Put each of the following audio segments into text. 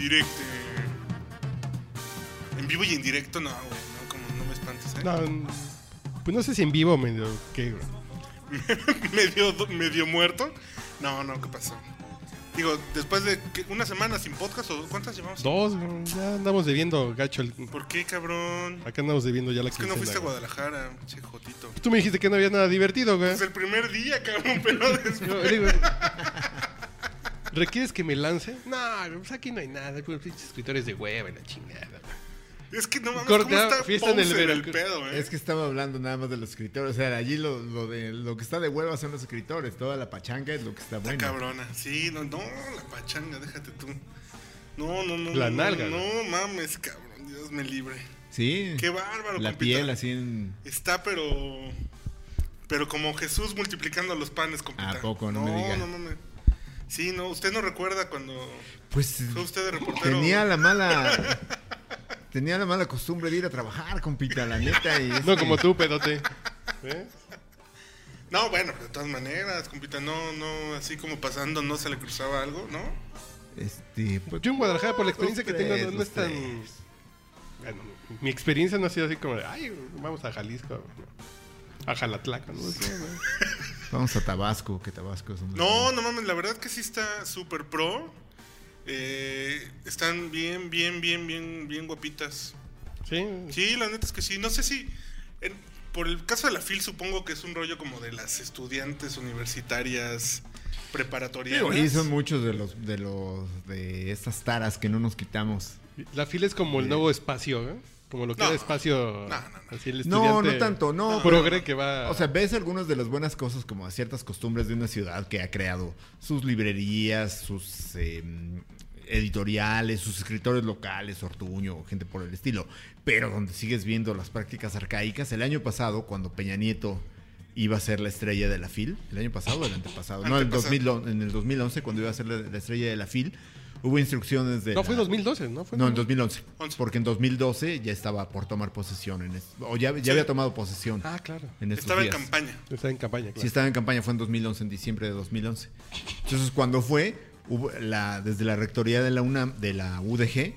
vivo y en directo. En vivo y en directo, no, güey. No, como no me espantes, ¿eh? No, pues no sé si en vivo medio qué, güey. medio, medio muerto. No, no, ¿qué pasó? Digo, después de que- una semana sin podcast, ¿o ¿cuántas llevamos? Dos, güey, ya andamos debiendo gacho. el- ¿Por qué, cabrón? Acá andamos debiendo ya la Es que no fuiste a güey. Guadalajara, che jotito. Tú me dijiste que no había nada divertido, güey. Es el primer día, cabrón, pero Yo después. digo, ¿Requieres que me lance? No, pues aquí no hay nada, pues pinches escritores de hueva y la chingada. Es que no mames, Corte, ¿cómo está fiesta en el pedo, eh? Es que estaba hablando nada más de los escritores. O sea, allí lo, lo de lo que está de hueva son los escritores. Toda la pachanga es lo que está Está bueno. cabrona. Sí, no, no, la pachanga, déjate tú. No, no, no. La no, nalga, No, mames, cabrón. Dios me libre. Sí. Qué bárbaro, La compita. piel así en... Está, pero. Pero como Jesús multiplicando los panes, compita. ¿A poco? No me diga. No, no, no. Sí, no. Usted no recuerda cuando Pues fue usted de reportero. tenía la mala... tenía la mala costumbre de ir a trabajar, compita, la neta. Y No como tú, pedote. ¿Eh? No, bueno, de todas maneras, compita. No, no, así como pasando, no se le cruzaba algo, ¿no? Este, pues, Yo en Guadalajara, por la experiencia que tengo, no, no es tan. Bueno, mi experiencia no ha sido así como de, ay, vamos a Jalisco, a Jalatlaca, ¿no? sé, güey. Vamos a Tabasco, que Tabasco es un... No, no mames, la verdad que sí está súper pro. Eh, están bien, bien, bien, bien, bien guapitas. Sí, Sí, la neta es que sí. No sé si. en- por el caso de la FIL, supongo que es un rollo como de las estudiantes universitarias preparatorias. Digo, y son muchos de los de los de estas taras que no nos quitamos. la fila es como el nuevo espacio, ¿eh? Como lo que No. era espacio. No, no, no. Así el No, estudiante no tanto, no, Progre que va. O sea, ves algunas de las buenas cosas como ciertas costumbres de una ciudad que ha creado sus librerías, sus eh, editoriales, sus escritores locales, Ortuño, gente por el estilo. Pero donde sigues viendo las prácticas arcaicas, el año pasado, cuando Peña Nieto iba a ser la estrella de la FIL, el año pasado o el antepasado, no, el Antepasado. 2000, en el 2011, cuando iba a ser la, la estrella de la FIL, hubo instrucciones de... no, la- fue 2012, ¿no? Fue no, en 2011. Once. Porque en 2012 ya estaba por tomar posesión. En es- o ya, ya Sí. había tomado posesión. Ah, claro. en Estaba en días. campaña. Está en campaña, claro. Sí, estaba en campaña, fue en 2011, en diciembre de 2011. Entonces, cuando fue, hubo la, desde la rectoría de la UNAM, de la UDG,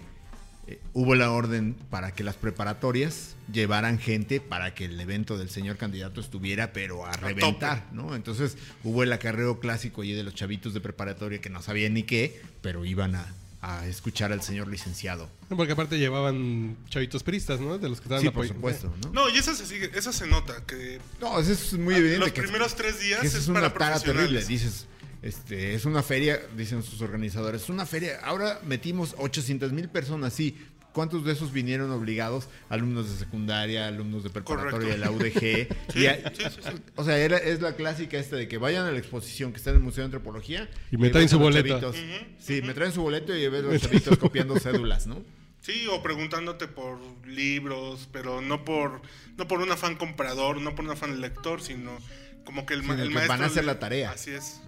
eh, hubo la orden para que las preparatorias llevaran gente para que el evento del señor candidato estuviera, pero a reventar, ¿no? Entonces, hubo el acarreo clásico allí de los chavitos de preparatoria que no sabían ni qué, pero iban a, a escuchar al señor licenciado. Porque aparte llevaban chavitos peristas, ¿no? De los que estaban Sí, por supuesto, ¿no? No, y eso se sigue, eso se nota, que No, eso es muy evidente. los que- primeros tres días que es, eso es para una tara terrible. profesionales. Dices, este, es una feria, dicen sus organizadores, es una feria. Ahora metimos 800 mil personas, sí. ¿Cuántos de esos vinieron obligados? Alumnos de secundaria, alumnos de preparatoria de la UDG. Sí, Y a- sí, sí, sí. O sea, era- es la clásica esta de que vayan a la exposición que está en el Museo de Antropología. Y me traen su boleto. Sí, me traen su boleto y ves a los chavitos copiando cédulas, ¿no? Sí, o preguntándote por libros, pero no por no por un afán comprador, no por un afán lector, sino como que el, que maestro van a hacer la tarea. Así es.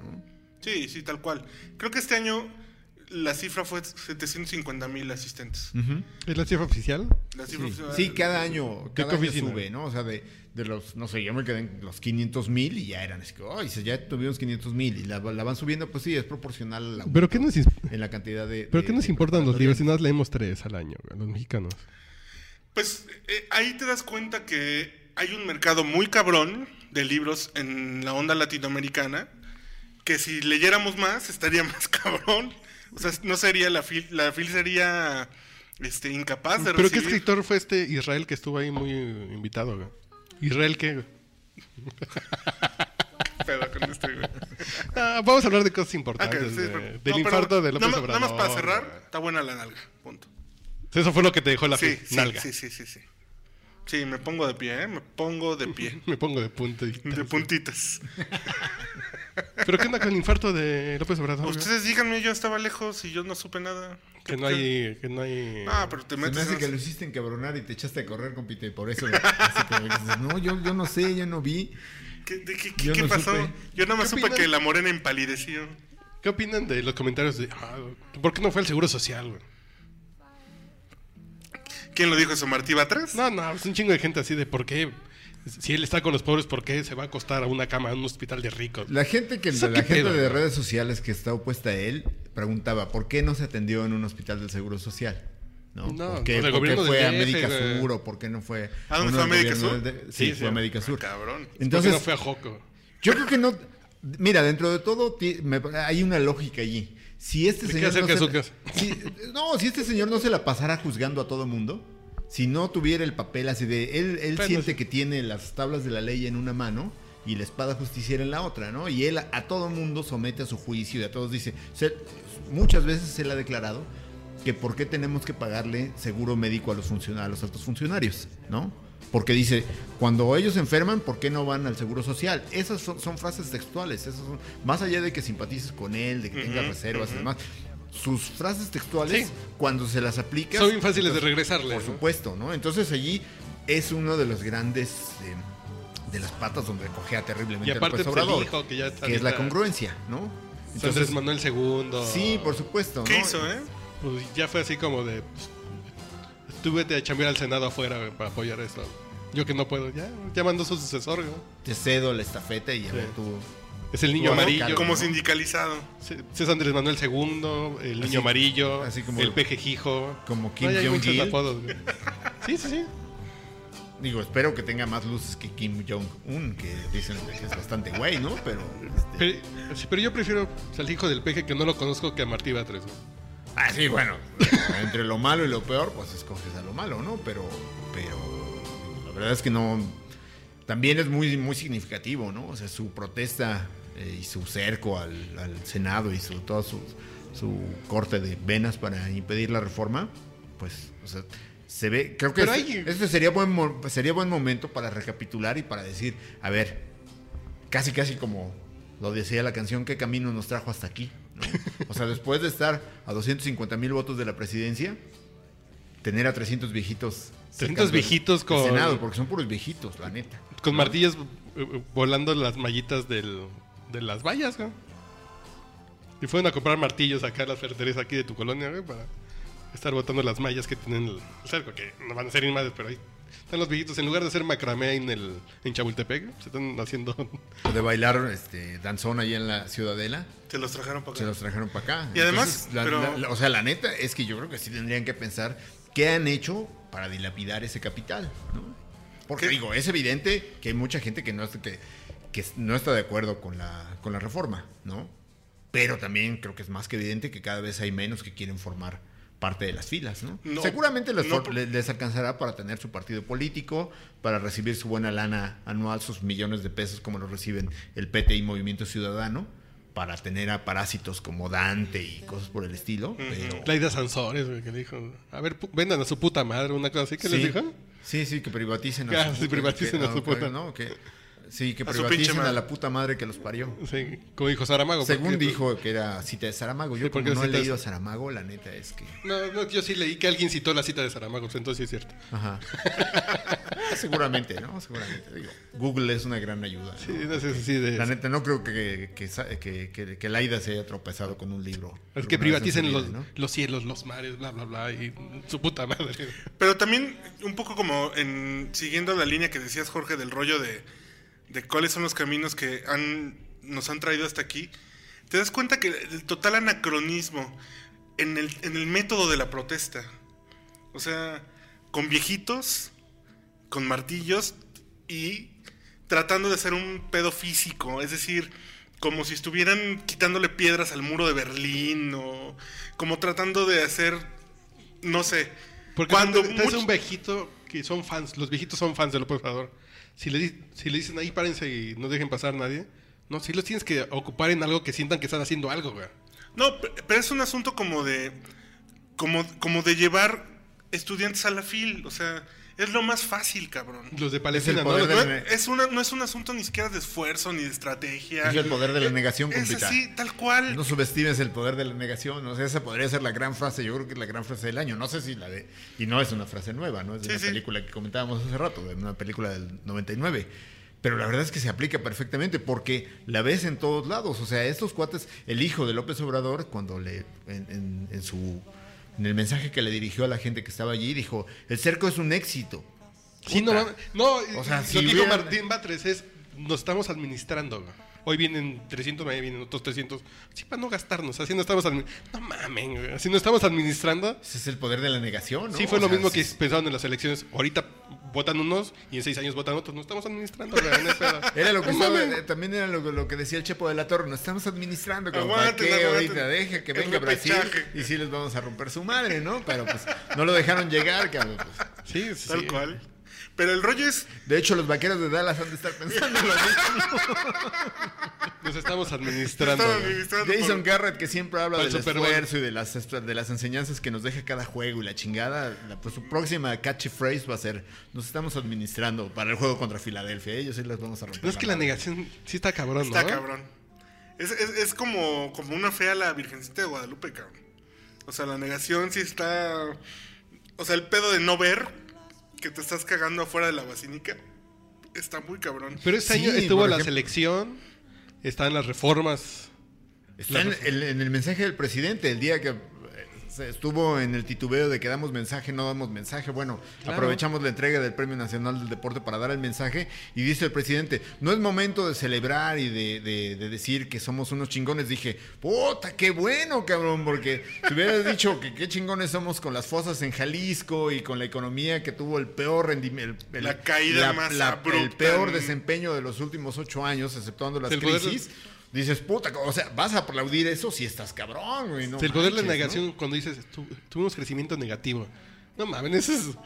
Sí, sí, tal cual. Creo que este año la cifra fue 750 mil asistentes. ¿Es la cifra oficial? La cifra Sí, oficial- sí, cada año, ¿Qué cada año sube, ¿no? O sea, de, de los, no sé, yo me quedé en los 500 mil y ya eran, es que, ay, si ya tuvimos 500 mil y la, la van subiendo, pues sí, es proporcional al aumento ¿Pero qué nos, en la cantidad de... ¿pero de- qué nos de importan los libros? Si nada leemos tres al año, los mexicanos. Pues eh, ahí te das cuenta que hay un mercado muy cabrón de libros en la onda latinoamericana que si leyéramos más estaría más cabrón. O sea, no sería la fil, la fil sería este incapaz de ¿Pero qué recibir. escritor fue este Israel que estuvo ahí muy invitado, güey? ¿Israel qué? Pedo con este, güey. Ah, vamos a hablar de cosas importantes, que sí, pero- Del no, pero infarto de López nada, más- nada más para Obrador, cerrar, está buena la nalga. Punto. Eso fue lo que te dejó la Sí, sí, nalga. sí, sí, sí, sí. Sí, me pongo de pie, ¿eh? Me pongo de pie. Me pongo de punta. y- De puntitas. ¿Pero qué onda con el infarto de López Obrador? Ustedes díganme, yo estaba lejos y yo no supe nada. Que no hay... Que no hay... Ah, pero te Se me metes hace en- que lo hiciste encabronar y te echaste a correr, compite, por eso... así que dices, no, yo, yo no sé, yo no vi. ¿Qué, de qué, qué- Yo qué no pasó? supe. Yo nada más ¿Qué supe opinas? que la morena empalideció. ¿Qué opinan de los comentarios de... ah, ¿Por qué no fue el Seguro Social, güey? ¿Quién lo dijo eso? ¿Martí Batres? No, no, es un chingo de gente así de por qué Si él está con los pobres, ¿por qué se va a acostar a una cama en un hospital de ricos? La gente que ¿Eso la gente pedo, de redes sociales que está opuesta a él preguntaba por qué no se atendió en un hospital del Seguro Social. ¿No? No, ¿Por qué, por qué fue a DF, Médica güey. Sur o por qué no fue ¿A dónde uno fue a gobierno Sur? del- sí, Sí, fue a sí. Médica Sur. Cabrón. ¿Por qué Entonces, no fue a Joco? yo creo que no mira, dentro de todo me- hay una lógica allí. Si este ¿De qué señor no, se si- no, si este señor no se la pasara juzgando a todo mundo, si no tuviera el papel así de él él siente sí. que tiene las tablas de la ley en una mano y la espada justiciera en la otra, ¿no? Y él a, a todo mundo somete a su juicio y a todos dice, se- muchas veces él ha declarado que por qué tenemos que pagarle seguro médico a los funcionarios, a los altos funcionarios, ¿no? Porque dice, cuando ellos se enferman, ¿por qué no van al seguro social? Esas son, son frases textuales, esas son- más allá de que simpatices con él, de que tenga Ujú, reservas y demás. Sus frases textuales, Sí. cuando se las aplica. Son bien fáciles de regresarle. Por ¿no? supuesto, ¿no? Entonces allí es uno de los grandes eh, de las patas donde cogea terriblemente Y aparte, pues, el Obrador, hijo que ya está que es la congruencia, ¿no? Andrés Entonces, Manuel II. sí, por supuesto. ¿Qué ¿no? hizo, eh? Pues ya fue así como de. Pues, tú vete a chambear al Senado afuera güey, para apoyar esto. Yo que no puedo, ya, ya mandó su sucesor. güey. Te cedo la estafeta y a Sí. ver tú. Es el niño Bueno, amarillo. Como ¿no? sindicalizado. Es Andrés Manuel II, el niño Así- amarillo, así como- el peje Jijo. como Kim No, ya Jong-il. apodos, güey. Sí, sí, sí. Digo, espero que tenga más luces que Kim Jong-un, que dicen que es bastante güey, ¿no? Pero. este, Pero, yo prefiero al hijo del peje que no lo conozco que a Martí Batres. güey. Ah, sí, bueno. entre lo malo y lo peor, pues escoges a lo malo, ¿no? Pero. Pero. La verdad es que no. También es muy, muy significativo, ¿no? O sea, su protesta eh, y su cerco al, al Senado y su, todo su, su corte de venas para impedir la reforma, pues, o sea, se ve. Creo que este, hay- este sería, buen, sería buen momento para recapitular y para decir, a ver, casi, casi como lo decía la canción, ¿qué camino nos trajo hasta aquí? ¿No? O sea, después de estar a 250 mil votos de la presidencia, tener a 300 viejitos. 300 cercanos del- viejitos con- Senado, porque son puros viejitos, la neta. Con martillos eh, eh, volando las mallitas del, de las vallas, güey. Y fueron a comprar martillos acá a las ferreterías aquí de tu colonia, güey, para estar botando las mallas que tienen el cerco, que no van a ser ni madres, pero ahí están los viejitos. En lugar de hacer macramé en, el, en Chapultepec, se están haciendo... O de bailar este, danzón ahí en la Ciudadela, Se los trajeron para acá. se los trajeron para acá. Y además, la- pero- la- la- o sea, la neta es que yo creo que sí tendrían que pensar qué han hecho para dilapidar ese capital, ¿no? Porque ¿Qué? digo, es evidente que hay mucha gente que no, está- que, que no está de acuerdo con la, con la reforma, ¿no? Pero también creo que es más que evidente que cada vez hay menos que quieren formar parte de las filas, ¿no? No, Seguramente les, no alcanzará para tener su partido político, para recibir su buena lana anual, sus millones de pesos como lo reciben el PT y Movimiento Ciudadano, para tener a parásitos como Dante y cosas por el estilo. pero- Laida Sansores, güey, que dijo, a ver, pu- vendan a su puta madre, una cosa así, que les dijo? Sí, sí, que privaticen Ah, su sí, puta- privaticen que- a su puta. no, que- sí, que privaticen a la puta madre que los parió. Sí, como dijo Saramago. Según porque- dijo que era cita de Saramago. Yo Sí, porque como no he leído a Saramago, la neta es que... No, no, yo sí leí que alguien citó la cita de Saramago, pues entonces sí es cierto. Ajá. Seguramente, ¿no? Seguramente. Digo, Google es una gran ayuda. ¿no? Sí, no sé si de... La neta, no creo que, que, que, que, que Laida se haya tropezado con un libro. Es que privaticen los, los cielos, los mares, bla, bla, bla, y su puta madre. Pero también, un poco como en siguiendo la línea que decías, Jorge, del rollo de, de cuáles son los caminos que han, nos han traído hasta aquí, te das cuenta que el total anacronismo en el, en el método de la protesta. O sea, con viejitos, con martillos y tratando de hacer un pedo físico. Es decir, como si estuvieran quitándole piedras al muro de Berlín o como tratando de hacer, no sé. Porque cuando much- un viejito que son fans, los viejitos son fans de López Obrador. Si le, si le dicen ahí párense y no dejen pasar a nadie, no, si los tienes que ocupar en algo que sientan que están haciendo algo, güey. No, pe- pero es un asunto como de. como, como de llevar estudiantes a la fil. O sea, es lo más fácil, cabrón. Los de Palestina, ¿no? de No, la- es, una, no es un asunto ni siquiera de esfuerzo ni de estrategia. Es el poder de la negación, Es compita. así, tal cual. No subestimes el poder de la negación. O sea, esa podría ser la gran frase. Yo creo que es la gran frase del año. No sé si la de. Y no es una frase nueva, ¿no? Es de Sí, una sí. película que comentábamos hace rato, de una película del 99. Pero la verdad es que se aplica perfectamente porque la ves en todos lados. O sea, estos cuates, el hijo de López Obrador, cuando le. en, en- en su. En el mensaje que le dirigió a la gente que estaba allí, dijo: El cerco es un éxito. Sí, no, Puta. mames. no, O sea, lo si que dijo hubieran- Martín Batres es, nos estamos administrando. Hoy vienen 300, mañana vienen otros 300. Sí, para no gastarnos. Así no estamos admi- No mamen, güey. Así no estamos administrando. Ese es el poder de la negación, ¿no? Sí, fue O lo sea, mismo sí- que pensaron en las elecciones. Ahorita votan unos y en seis años votan otros. No estamos administrando, no. Era lo que No estaba- eh, también era lo, lo que decía el Chepo de la Torre, nos estamos administrando como para qué ahorita deja que venga Brasil y sí les vamos a romper su madre, ¿no? Pero pues no lo dejaron llegar, cabrón. pues. Sí, sí. Tal cual. Pero el rollo es. De hecho, los vaqueros de Dallas han de estar pensando lo mismo. Nos estamos administrando. Estaba güey. administrando Jason por- Garrett, que siempre habla del esfuerzo y de las, de las enseñanzas que nos deja cada juego y la chingada, la, pues su próxima catchphrase va a ser, nos estamos administrando para el juego contra Filadelfia, ellos sí les vamos a romper. No es que la madre". negación sí está cabrón, Está ¿no? cabrón. Es, es, es como, como una fe a la Virgencita de Guadalupe, cabrón. O sea, la negación sí está. O sea, el pedo de no ver que te estás cagando afuera de la basílica está muy cabrón. Pero este Sí, año estuvo la ejemplo. selección, están las reformas. Está en el, en el mensaje del presidente, el día que se estuvo en el titubeo de que damos mensaje, no damos mensaje. Bueno, Claro. aprovechamos la entrega del Premio Nacional del Deporte para dar el mensaje y dice el presidente, no es momento de celebrar y de, de- de decir que somos unos chingones. Dije, puta, qué bueno, cabrón, porque si hubieras dicho que qué chingones somos con las fosas en Jalisco y con la economía que tuvo el peor rendimiento, La caída más el abrupta peor desempeño de los últimos ocho años, exceptuando las poder- crisis. Dices, puta, o sea, vas a aplaudir eso si estás cabrón, güey. No el poder de la negación cuando dices, "Tu- tuvimos crecimiento negativo. No mames, eso es...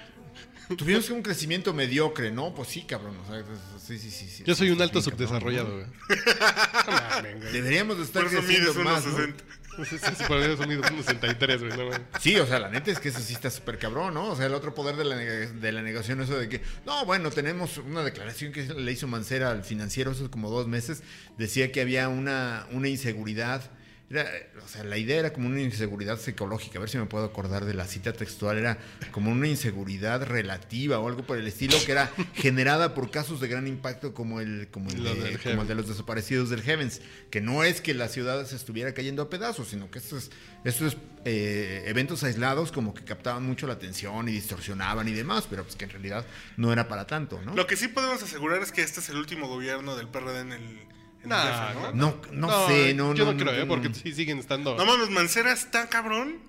Tuvimos un crecimiento mediocre, ¿no? Pues sí, cabrón. o sea, sí, sí, sí, sí. Yo soy un alto cabrón, subdesarrollado, güey. Deberíamos de estar Por eso creciendo mides más, 1.60. ¿no? Son unos 63, güey. Sí, o sea, la neta es que eso sí está súper cabrón, ¿no? O sea, el otro poder de la, de la negación, eso de que, no, bueno, tenemos una declaración que le hizo Mancera al financiero hace como dos meses, decía que había una, una inseguridad. Era, o sea, la idea era como una inseguridad psicológica, a ver si me puedo acordar de la cita textual, era como una inseguridad relativa o algo por el estilo, que era generada por casos de gran impacto como el, como el, de, como el Heavens. de los desaparecidos del Heavens, que no es que la ciudad se estuviera cayendo a pedazos, sino que estos, estos eh, eventos aislados como que captaban mucho la atención y distorsionaban y demás, pero pues que en realidad no era para tanto, ¿no? Lo que sí podemos asegurar es que este es el último gobierno del PRD en el Nah, ¿no? No, no, sé, no, Yo no, no, creo, no, ¿eh? Porque no. sí siguen estando... No mames, Mancera está cabrón,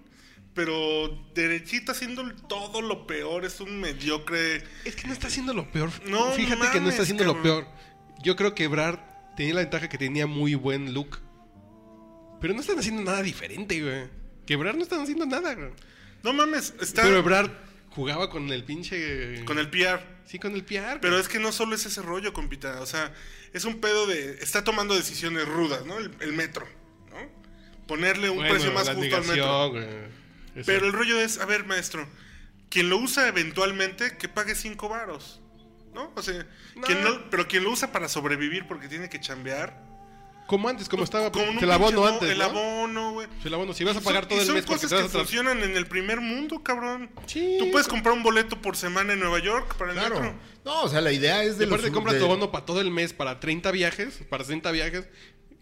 pero derechito haciendo todo lo peor, es un mediocre. Es que no está haciendo lo peor. No Fíjate que no mames, está haciendo lo peor. Yo creo que Ebrard tenía la ventaja que tenía muy buen look. Pero no están haciendo nada diferente, güey. Que Ebrard no están haciendo nada, güey. No mames, está Pero Ebrard jugaba con el pinche... con el PR. Sí, con el PR. Pero es que no solo es ese rollo, compita. O sea, es un pedo de. Está tomando decisiones rudas, ¿no? El, el metro, ¿no? Ponerle un Bueno, precio más justo al metro. Pero el rollo es, a ver, maestro, quien lo usa eventualmente, que pague cinco varos. ¿No? O sea, No. quien no- pero quien lo usa para sobrevivir porque tiene que chambear. Como antes, como estaba... Con un el abono antes, El ¿no? abono, güey. El abono. Si vas a pagar Son- todo el son mes porque cosas que funcionan en el primer mundo, cabrón. Sí. Tú puedes comprar un boleto por semana en Nueva York para el Claro. metro. No, o sea, la idea es Y de los... aparte compras de- tu abono para todo el mes, para 30 viajes, para 60 viajes,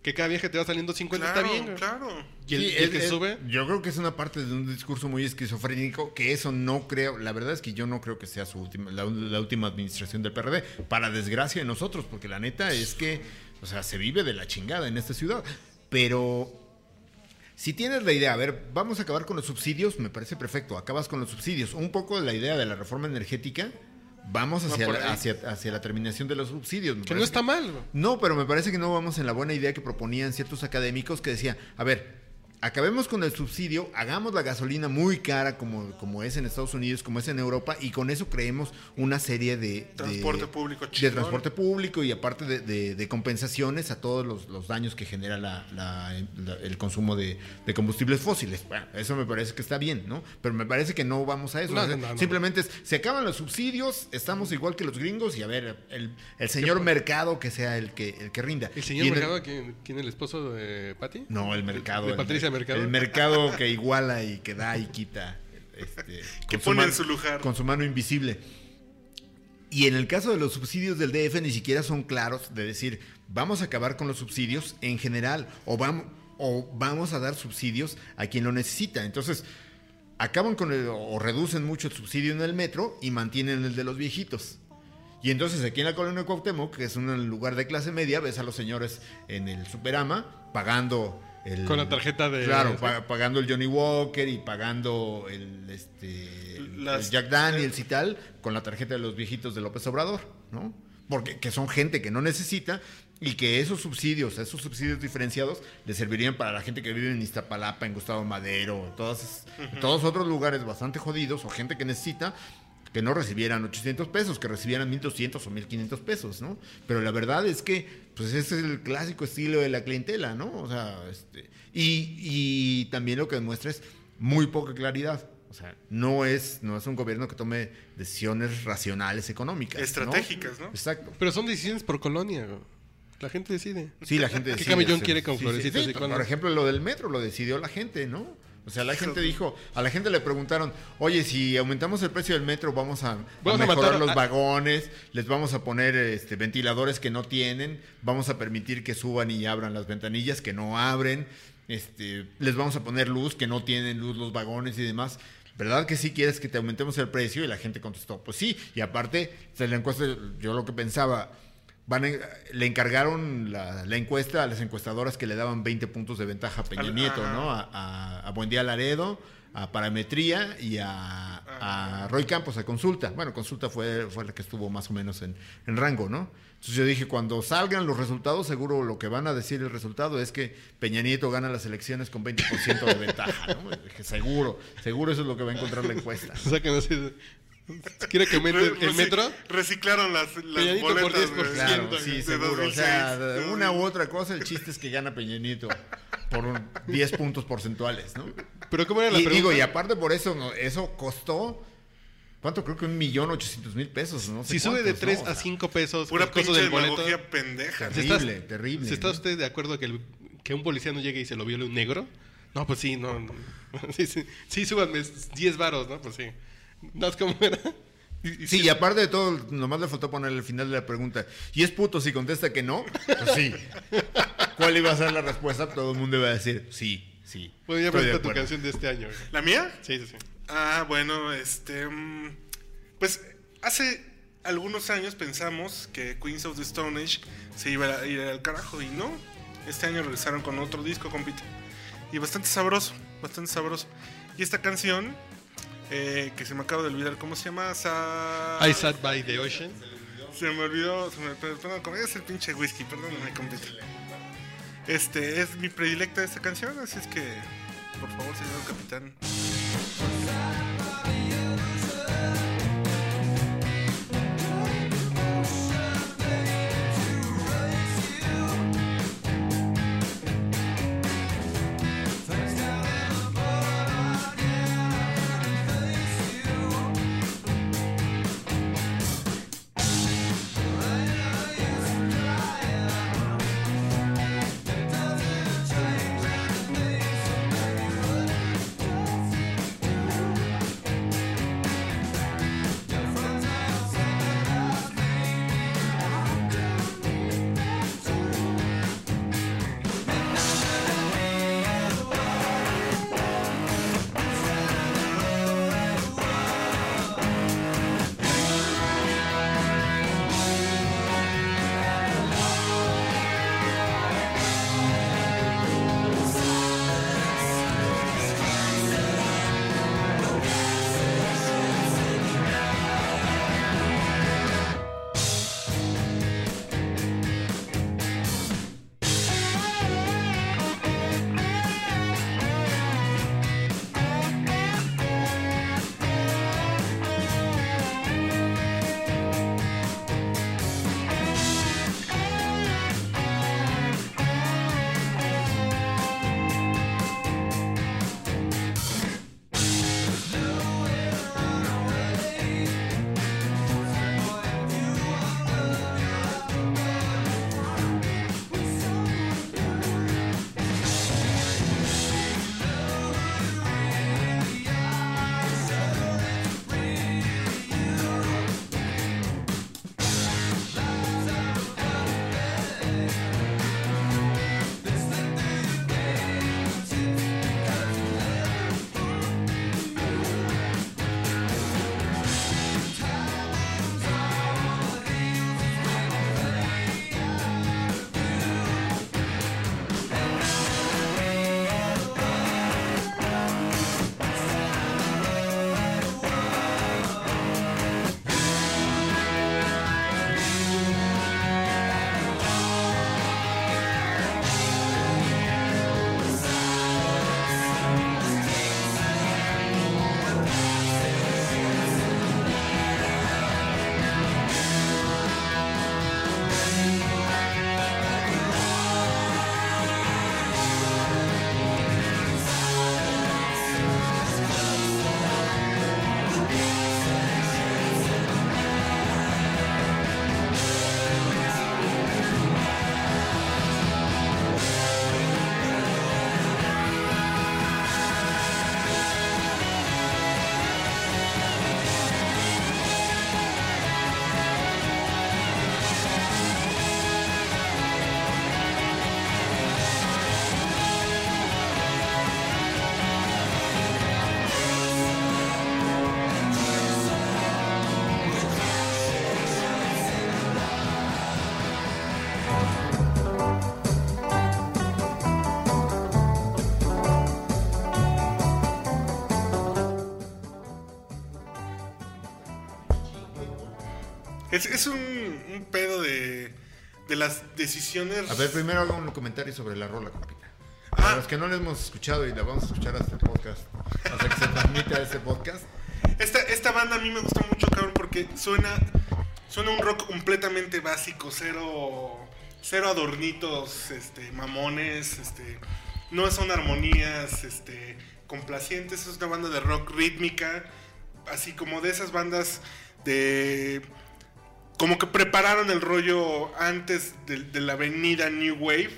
que cada viaje te va saliendo 50, Claro, está bien. güey. claro. Y el, Sí, el que sube... Yo creo que es una parte de un discurso muy esquizofrénico, que eso no creo, la verdad es que yo no creo que sea su última, la, la última administración del PRD, para desgracia de nosotros, porque la neta es que, o sea, se vive de la chingada en esta ciudad. Pero si tienes la idea, a ver, vamos a acabar con los subsidios, me parece perfecto, acabas con los subsidios. Un poco de la idea de la reforma energética, vamos hacia, la, hacia, hacia la terminación de los subsidios. me Que no está mal. güey. no, pero me parece que no vamos en la buena idea que proponían ciertos académicos que decían, a ver, acabemos con el subsidio, hagamos la gasolina muy cara como, como es en Estados Unidos, como es en Europa, y con eso creemos una serie de... de- Transporte público De chingón. transporte público y aparte de, de- de compensaciones a todos los, los daños que genera la- la- la- el consumo de, de combustibles fósiles. Bueno, eso me parece que está bien, ¿no? Pero me parece que no vamos a eso. No, O sea, no, no, no. Simplemente es, se acaban los subsidios, estamos igual que los gringos y a ver, el, el señor mercado que sea el que, el que rinda. ¿El señor en el- Mercado, ¿quién, quién es el esposo de Patty? No, el mercado. ¿De el- Mercado? El mercado que iguala y que da y quita. este, Que con su pone en mano- su lugar. Con su mano invisible. Y en el caso de los subsidios del DF ni siquiera son claros de decir, vamos a acabar con los subsidios en general o vamos, o vamos a dar subsidios a quien lo necesita. Entonces, acaban con el, o reducen mucho el subsidio en el metro y mantienen el de los viejitos. Y entonces aquí en la colonia de Cuauhtémoc, que es un lugar de clase media, ves a los señores en el Superama pagando el... Con la tarjeta de- Claro, pa- pagando el Johnny Walker y pagando el, este, el Las- Jack Daniels y tal, con la tarjeta de los viejitos de López Obrador, ¿no? Porque que son gente que no necesita y que esos subsidios, esos subsidios diferenciados, le servirían para la gente que vive en Iztapalapa, en Gustavo Madero, todas, todos otros lugares bastante jodidos o gente que necesita que no recibieran 800 pesos, que recibieran 1200 o 1500 pesos, ¿no? Pero la verdad es que, pues ese es el clásico estilo de la clientela, ¿no? O sea, este, y, y también lo que demuestra es muy poca claridad. O sea, no es, no es un gobierno que tome decisiones racionales económicas. Estratégicas, ¿no? Exacto. Pero son decisiones por colonia, güey. La gente decide. Sí, la gente ¿Qué decide camellón hacer- quiere con sí, florecitas sí, sí, Por ejemplo, lo del metro lo decidió la gente, ¿no? O sea, la gente dijo, a la gente le preguntaron, oye, si aumentamos el precio del metro, vamos a, a Vamos a mejorar matar los a- vagones, les vamos a poner este, ventiladores que no tienen, vamos a permitir que suban y abran las ventanillas que no abren, este, les vamos a poner luz que no tienen luz los vagones y demás. ¿Verdad que sí quieres que te aumentemos el precio? Y la gente contestó, pues sí. Y aparte, o sea, la encuesta, yo lo que pensaba, Van a- le encargaron la, la encuesta a las encuestadoras que le daban 20 puntos de ventaja a Peña Al- Nieto, ajá. ¿no? A, a, a Buendía Laredo, a Parametría y a, a Roy Campos, a Consulta. Bueno, Consulta fue, fue la que estuvo más o menos en, en rango, ¿no? Entonces yo dije, cuando salgan los resultados, seguro lo que van a decir el resultado es que Peña Nieto gana las elecciones con 20% de ventaja, ¿no? Dije, seguro, seguro eso es lo que va a encontrar la encuesta. O sea, que no sé. ¿Quiere que aumente el metro? Reciclaron las, las Peñanito por boletas 10%. güey, Claro, de sí, seguro. O 2006. sea, una u otra cosa, el chiste es que gana Peña Nieto por un 10 puntos porcentuales, ¿no? Pero ¿cómo era la Y pregunta? digo, y aparte por eso, no, eso costó, ¿cuánto? Creo que un millón ochocientos mil pesos, ¿no? sé si sube de cuántos, 3 ¿no? O a 5 pesos Pura el costo pinche del boleto. pendeja. Si Terrible, estás- terrible, Si está ¿no? usted de acuerdo que, el- que un policía no llegue y se lo viole un negro, no, pues sí, no. no. Sí, sí, sí, súbanme 10 varos, ¿no? Pues sí. ¿No es como era? Y- y Sí, y aparte de todo, nomás le faltó poner al final de la pregunta, ¿y es puto si contesta que no? Pues sí. ¿Cuál iba a ser la respuesta? Todo el mundo iba a decir, sí, sí. Bueno, ya presenta tu acuerdo". canción de este año. güey. ¿La mía? Sí, sí, sí. Ah, bueno, este. mm, Pues hace algunos años pensamos que Queens of the Stone Age se iba a ir al carajo y no. Este año regresaron con otro disco, compite. Y bastante sabroso, bastante sabroso. Y esta canción, eh, que se me acaba de olvidar, ¿cómo se llama? Sa- I sat by the ocean. Se me olvidó, se me, perdón, ¿cómo es el pinche whisky? Perdóname, compite. Este es mi predilecta de esta canción, así es que, por favor, señor capitán. Es, es un, un pedo de, de las decisiones. A ver, primero hago un comentario sobre la rola, compita. Ah. Para los que no la hemos escuchado y la vamos a escuchar hasta el podcast, hasta que se transmita este podcast. Esta, esta banda a mí me gusta mucho, cabrón, porque suena, suena un rock completamente básico, cero, cero adornitos, este, mamones, este, no son armonías, este, complacientes, es una banda de rock rítmica, así como de esas bandas de, como que prepararon el rollo antes de, de la avenida New Wave.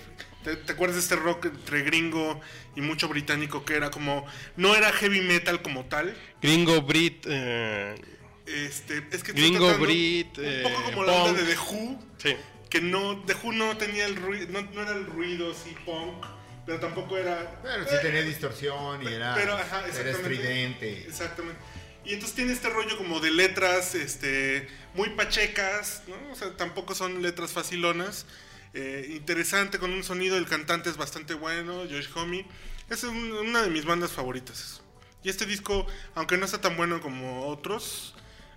¿Te, te acuerdas de este rock entre gringo y mucho británico que era como, no era heavy metal como tal, Gringo, Brit, eh, este, es que Gringo, Brit, un poco eh, como la onda de The Who, sí. que no, The Who no tenía el ruido, no, no era el ruido así punk, pero tampoco era. Pero sí tenía distorsión y era, Pero, ajá, era estridente. Exactamente. Y entonces tiene este rollo como de letras, este, muy pachecas, ¿no? O sea, tampoco son letras facilonas. Eh, interesante con un sonido, el cantante es bastante bueno, Josh Homme. Es un- una de mis bandas favoritas. Y este disco, aunque no está tan bueno como otros,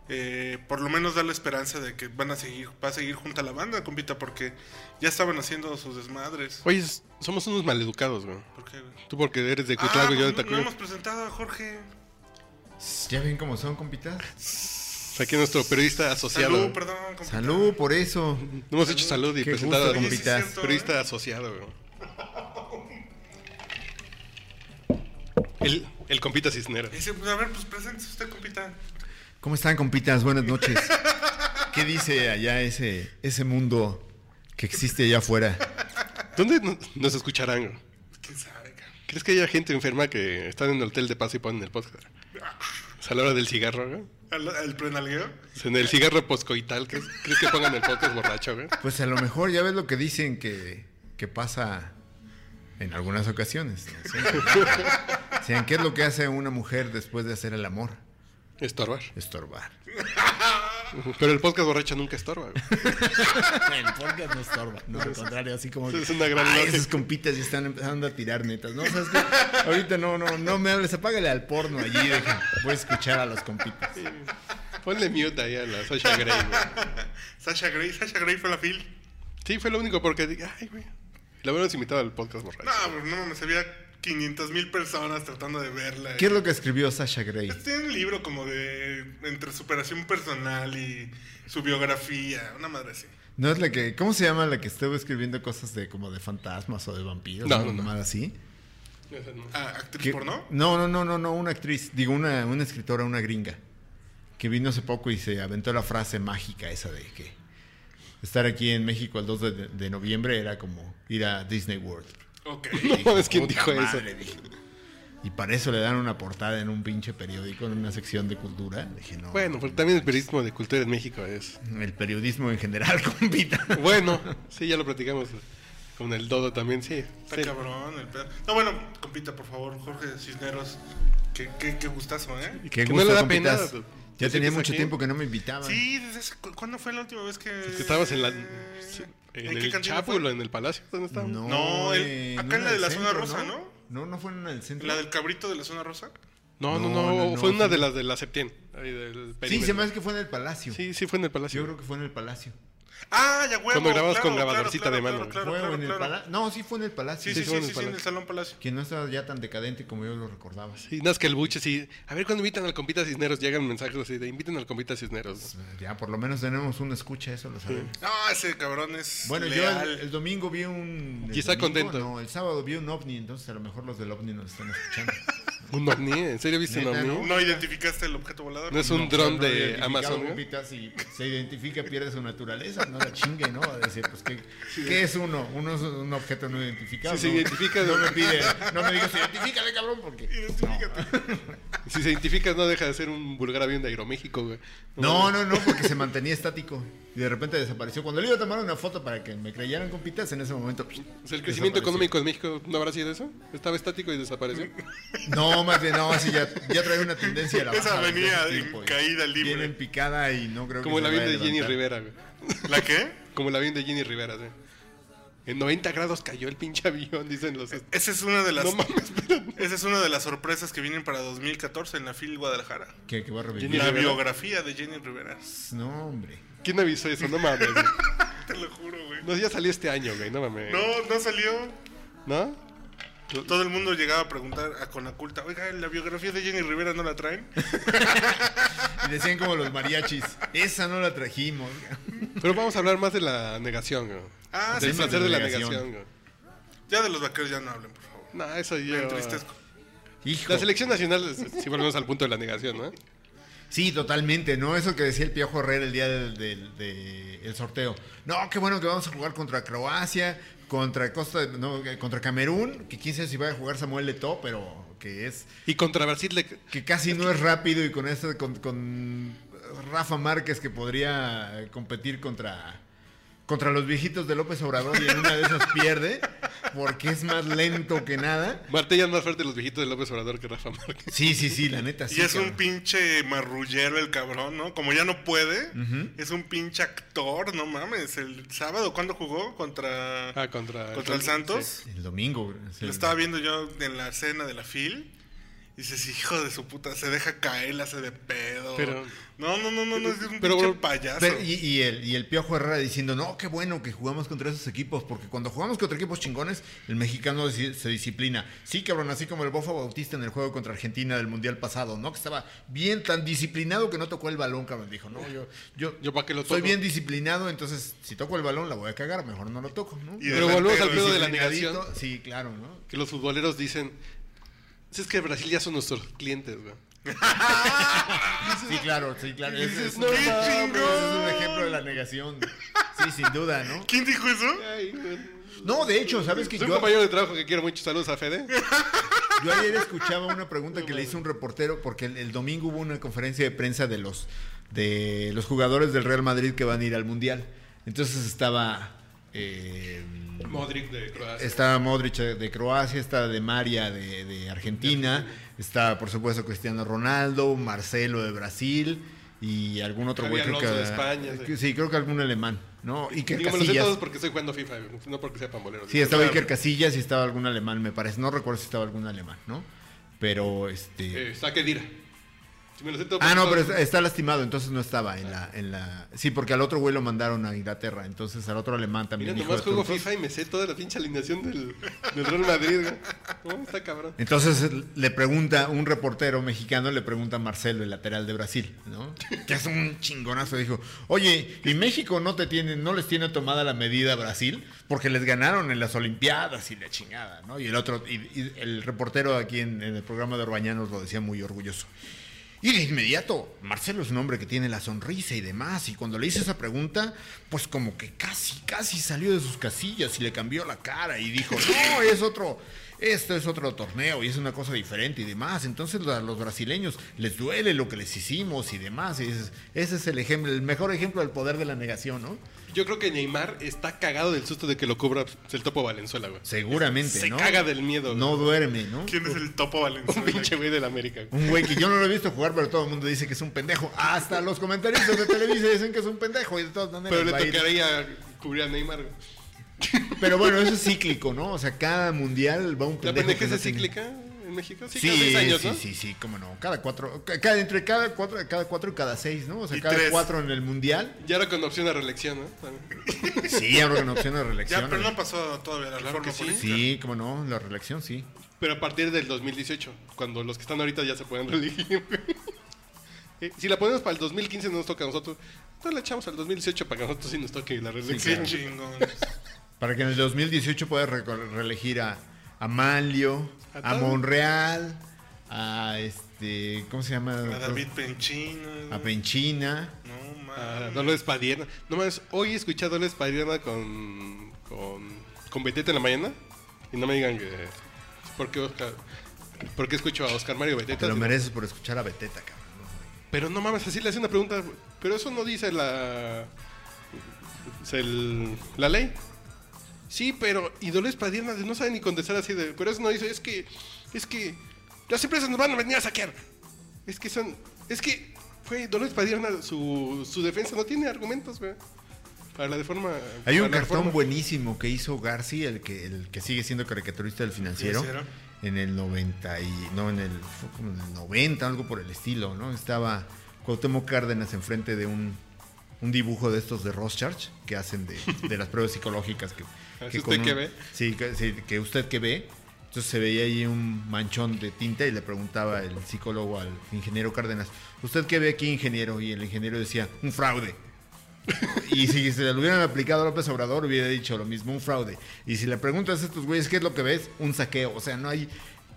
eh, por lo menos da la esperanza de que van a seguir, va a seguir junta la banda, compita, porque ya estaban haciendo sus desmadres. Oye, somos unos maleducados, güey. ¿Por qué, güey? Tú porque eres de Ah, Cuitlago y yo de pues no, Tacuyo. hemos presentado a Jorge. ¿Ya ven cómo son, compitas? Aquí nuestro periodista asociado. Salud, perdón, compita. Salud, por eso. No hemos hecho salud y Qué presentado gusto, sí compitas. periodista ¿eh? asociado, güey. El, el compita cisnero. Dice, pues, a ver, pues preséntese usted, compita. ¿Cómo están, compitas? Buenas noches. ¿Qué dice allá ese, ese mundo que existe allá afuera? ¿Dónde no- nos escucharán? güey? ¿Quién sabe, cabrón? ¿Crees que haya gente enferma que está en el hotel de paso y ponen el podcast? O sea, a la hora del cigarro, güey. ¿El, el prenalgueo? En el cigarro poscoital, ¿crees, ¿crees que pongan el podcast borracho, güey? Pues a lo mejor ya ves lo que dicen que, que pasa en algunas ocasiones. ¿no? Decían, ¿qué es lo que hace una mujer después de hacer el amor? Estorbar. Estorbar. Pero el podcast borracho nunca estorba, güey. El podcast no estorba. No, al contrario, así como. Es una gran Ay, esos compitas ya están empezando a tirar netas. No, ¿sabes qué? Ahorita no, no, no me hables. Apágale al porno allí. Deja. Voy a escuchar a los compitas. Ponle mute ahí a la Sasha Grey, güey. Sasha Grey, Sasha Grey fue la fil. Sí, fue lo único porque dije, ay, güey. La hubiéramos invitado al podcast borracho. No, pues no mames, había 500 mil personas tratando de verla. ¿Qué es lo que escribió Sasha Grey? Pues Tiene un libro como de entre superación personal y su biografía, una madre así. No es la que. ¿Cómo se llama la que estuvo escribiendo cosas de como de fantasmas o de vampiros? No, no, no. así? Ah, actriz ¿Qué? porno. No, no, no, no, no, una actriz, digo, una, una escritora, una gringa, que vino hace poco y se aventó la frase mágica esa de que estar aquí en México el 2 de, de noviembre era como ir a Disney World. Ok. No ¿quién "Puta dijo eso? madre", dije. Y para eso le dan una portada en un pinche periódico, en una sección de cultura. Dije, no. Bueno, porque también el periodismo de cultura en México es... El periodismo en general, compita. Bueno, sí, ya lo platicamos con el Dodo también, sí. Está Sí. cabrón el pedo. No, bueno, compita, por favor, Jorge Cisneros. Qué, qué, qué gustazo, ¿eh? Qué Que no le da compitas. pena, Ya tenía mucho aquí. tiempo que no me invitaban. Sí, desde ¿cuándo fue la última vez que...? Es que estabas en la... ¿En En qué el fue? en el Palacio, ¿dónde estábamos? No, No, el- acá no en la de la del zona rosa, ¿no? No, no fue en el centro. ¿La del cabrito de la zona rosa? No, no, No, no, no, no, fue una fue- de las de la Septién. ahí del Sí, se me hace que fue en el Palacio. Sí, sí fue en el Palacio. Yo creo que fue en el Palacio. Ah, ya huevo. Cuando claro, con grabadorcita claro, de mano. Claro, claro, ¿Fue claro, en el? No, sí fue en el Palacio. Sí, sí, Sí, sí, fue en sí, el sí, en el Palacio. Salón Palacio. Que no estaba ya tan decadente como yo lo recordaba. Sí, es que el buche sí. A ver, cuando invitan al compita Cisneros, llegan mensajes así de inviten al compita Cisneros. Ya, por lo menos tenemos una escucha, eso lo sabemos. No, ese cabrón es Bueno, yo el, el domingo vi un... Y está domingo, contento. No, el sábado vi un ovni, entonces a lo mejor los del ovni nos están escuchando. ¿Un ovni? ¿En serio viste un ovni? ¿no? ¿No identificaste el objeto volador? No es un No, dron de Amazon. si se identifica, pierde su naturaleza, no la chingue, ¿no? A decir, pues, ¿qué, qué es uno? Uno es un objeto no identificado. Si se ¿no? identifica, No no- me pide, no me digas, identifícale, cabrón, porque... Identifícate. Si se identificas, no deja de ser un vulgar avión de Aeroméxico, güey. No, no, no, porque se mantenía estático y de repente desapareció. Cuando le iba a tomar una foto para que me creyeran compitas, en ese momento. O sea, el crecimiento económico de México no habrá sido eso. Estaba estático y desapareció. No, más bien, no, así ya, ya trae una tendencia a la Esa baja venía en tiempo, caída libre. Viene en picada y no creo que Como avión vaya de Jenny. Rivera, güey. ¿La qué? Como el avión de Jenny Rivera, sí. En 90 grados cayó el pinche avión, dicen los. Esa es una de las... No mames. Esa es una de las sorpresas que vienen para 2014 en la FIL Guadalajara. Que, que va a revivir. La Rivera. biografía de Jenny Rivera. No, hombre. ¿Quién me avisó eso? No mames. güey. Te lo juro, güey. No, ya salió este año, güey. No mames. No, no salió. ¿No? Todo el mundo llegaba a preguntar a Conaculta, oiga, la biografía de Jenny Rivera no la traen. Y decían como los mariachis, esa no la trajimos. Pero vamos a hablar más de la negación, güey. Ah, Del sí, placer de la negación. negación, güey. Ya de los vaqueros ya no hablen, por favor. No, eso Me yo... entristezco. Hijo. La selección nacional, si volvemos al punto de la negación, ¿no? Sí, totalmente, ¿no? Eso que decía el Piojo Herrera el día del, del- de- el sorteo. No, qué bueno que vamos a jugar contra Croacia, contra Costa, no, contra Camerún, que quién sabe si va a jugar Samuel Leto, pero que es Y contra Brasil le... que casi no es rápido y con este con, con Rafa Márquez que podría competir contra contra los viejitos de López Obrador y en una de esas pierde porque es más lento que nada. Martella es más fuerte los viejitos de López Obrador que Rafa Márquez. Sí, sí, sí, la neta sí. y es un pinche marrullero el cabrón, ¿no? Como ya no puede, es un pinche actor, no mames. El sábado, ¿cuándo jugó? Contra, Ah, contra... contra el Santos. el domingo. es Lo estaba viendo yo en la escena de la FIL. Y dices, hijo de su puta, se deja caer, la hace de pedo. Pero- no, no, no, no, no, es un pero- pinche payaso. Pero- y, y el, y el Piojo Herrera diciendo, no, qué bueno que jugamos contra esos equipos, porque cuando jugamos contra equipos chingones, el mexicano se disciplina. Sí, cabrón, así como el Bofo Bautista en el juego contra Argentina del Mundial pasado, ¿no? Que estaba bien tan disciplinado que no tocó el balón, cabrón. Dijo, no, yo, yo, Yo pa' qué lo soy toco. bien disciplinado, entonces si toco el balón la voy a cagar, mejor no lo toco, ¿no? Y Pero volvemos al pedo de la negación. Sí, claro, ¿no? Que los futboleros dicen... Es que Brasil ya son nuestros clientes, güey. Sí, claro, sí, claro. Es, es un ejemplo de la negación. Sí, sin duda, ¿no? ¿Quién dijo eso? No, de hecho, ¿sabes que Soy un yo, compañero de trabajo que quiero mucho. Saludos a Fede. Yo ayer escuchaba una pregunta que le hizo un reportero porque el, el domingo hubo una conferencia de prensa de los de los jugadores del Real Madrid que van a ir al mundial. Entonces estaba eh, Modric de Croacia. estaba Modric de Croacia, estaba de María de, de Argentina, estaba por supuesto Cristiano Ronaldo, Marcelo de Brasil y algún otro güey creo que de España, sí. sí, creo que algún alemán, ¿no? Iker Digo, me lo sé Casillas. todos porque estoy jugando FIFA, no porque sea pambolero. Sí, estaba. Iker Casillas y estaba algún alemán, me parece. No recuerdo si estaba algún alemán, ¿no? Pero este. Eh, está Kedira. Si me lo sé todo ah, no, pero está, está lastimado, entonces no estaba en la, en la. Sí, porque al otro güey lo mandaron a Inglaterra, entonces al otro alemán también. Mira, nomás juego. FIFA y me sé toda la pinche alineación del, del Real Madrid, güey. No, está cabrón. Entonces le pregunta, un reportero mexicano le pregunta a Marcelo, el lateral de Brasil, ¿no? Que es un chingonazo. Dijo, oye, ¿y México no te tiene, no les tiene tomada la medida a Brasil? Porque les ganaron en las Olimpiadas y la chingada, ¿no? Y el otro, y, y el reportero aquí en, en el programa de Orbañanos lo decía muy orgulloso. Y de inmediato, Marcelo es un hombre que tiene la sonrisa y demás. Y cuando le hice esa pregunta, pues como que casi, casi salió de sus casillas y le cambió la cara y dijo, no, es otro, esto es otro torneo y es una cosa diferente y demás. Entonces a los brasileños les duele lo que les hicimos y demás. Y ese, ese es el ejemplo, el mejor ejemplo del poder de la negación, ¿no? Yo creo que Neymar está cagado del susto de que lo cubra el topo Valenzuela, güey. Seguramente, Se ¿no? caga del miedo, güey. No duerme, ¿no? ¿Quién es el topo Un Valenzuela? pinche güey del América. güey. Un güey que yo no lo he visto jugar, pero todo el mundo dice que es un pendejo. Hasta los comentaristas de Televisa dicen que es un pendejo y de todas maneras Pero le tocaría cubrir a Neymar, güey. Pero bueno, eso es cíclico, ¿no? O sea, cada mundial va un ¿La pendejo. pendejez que no es tiene- cíclica en México? Sí, Sí, cada seis años, sí, ¿no? sí, sí, cómo no. Cada cuatro, ca- cada, entre cada cuatro, cada cuatro y cada seis, ¿no? O sea, Y cada tres. cuatro en el mundial. Ya era con opción a reelección, ¿no? También. Sí, habrá una opción de reelección. Ya, pero no pasó todavía la Claro reforma sí. política. Sí, cómo no, la reelección, sí. Pero a partir del 2018, cuando los que están ahorita ya se pueden reelegir. Eh, Si la ponemos para el 2015 no nos toca a nosotros, entonces la echamos al 2018 para que a nosotros sí nos toque la Qué reelección. chingón. Para que en el 2018 puedas re- reelegir a, a Manlio, A a. Monreal, a este, ¿cómo se llama? A David Penchino. A Penchina. No, A mames. Dolores Padierna. No más, hoy escuché a Dolores Padierna con, con, con Beteta en la mañana. Y no me digan que. ¿Por qué, Oscar, ¿por qué escucho a Oscar Mario Beteta? Te lo mereces por escuchar a Beteta, cabrón. Pero no mames, así le hace una pregunta. Pero eso no dice la. el- la ley. Sí, pero. Y Dolores Padierna no sabe ni contestar así de. Pero eso no dice, es que. Es que. Las empresas nos van a venir a saquear. Es que son. Es que. Fue Dolores Padierna, su, su defensa no tiene argumentos, güey. Para la deforma. Hay un cartón reforma. buenísimo que hizo Garci, el que, el que sigue siendo caricaturista del financiero, ¿Financiero? en el 90 y no en el fue como en el 90, algo por el estilo, ¿no? Estaba Cuauhtémoc Cárdenas enfrente de un un dibujo de estos de Rothschild que hacen de, de las pruebas psicológicas que, ¿Es con usted que ve? Sí que, sí, que usted que ve. Entonces se veía ahí un manchón de tinta y le preguntaba el psicólogo al ingeniero Cárdenas, ¿usted qué ve aquí, ingeniero? Y el ingeniero decía, un fraude. y si se le hubieran aplicado a López Obrador, hubiera dicho lo mismo, un fraude. Y si le preguntas a estos güeyes qué es lo que ves, un saqueo. O sea, no hay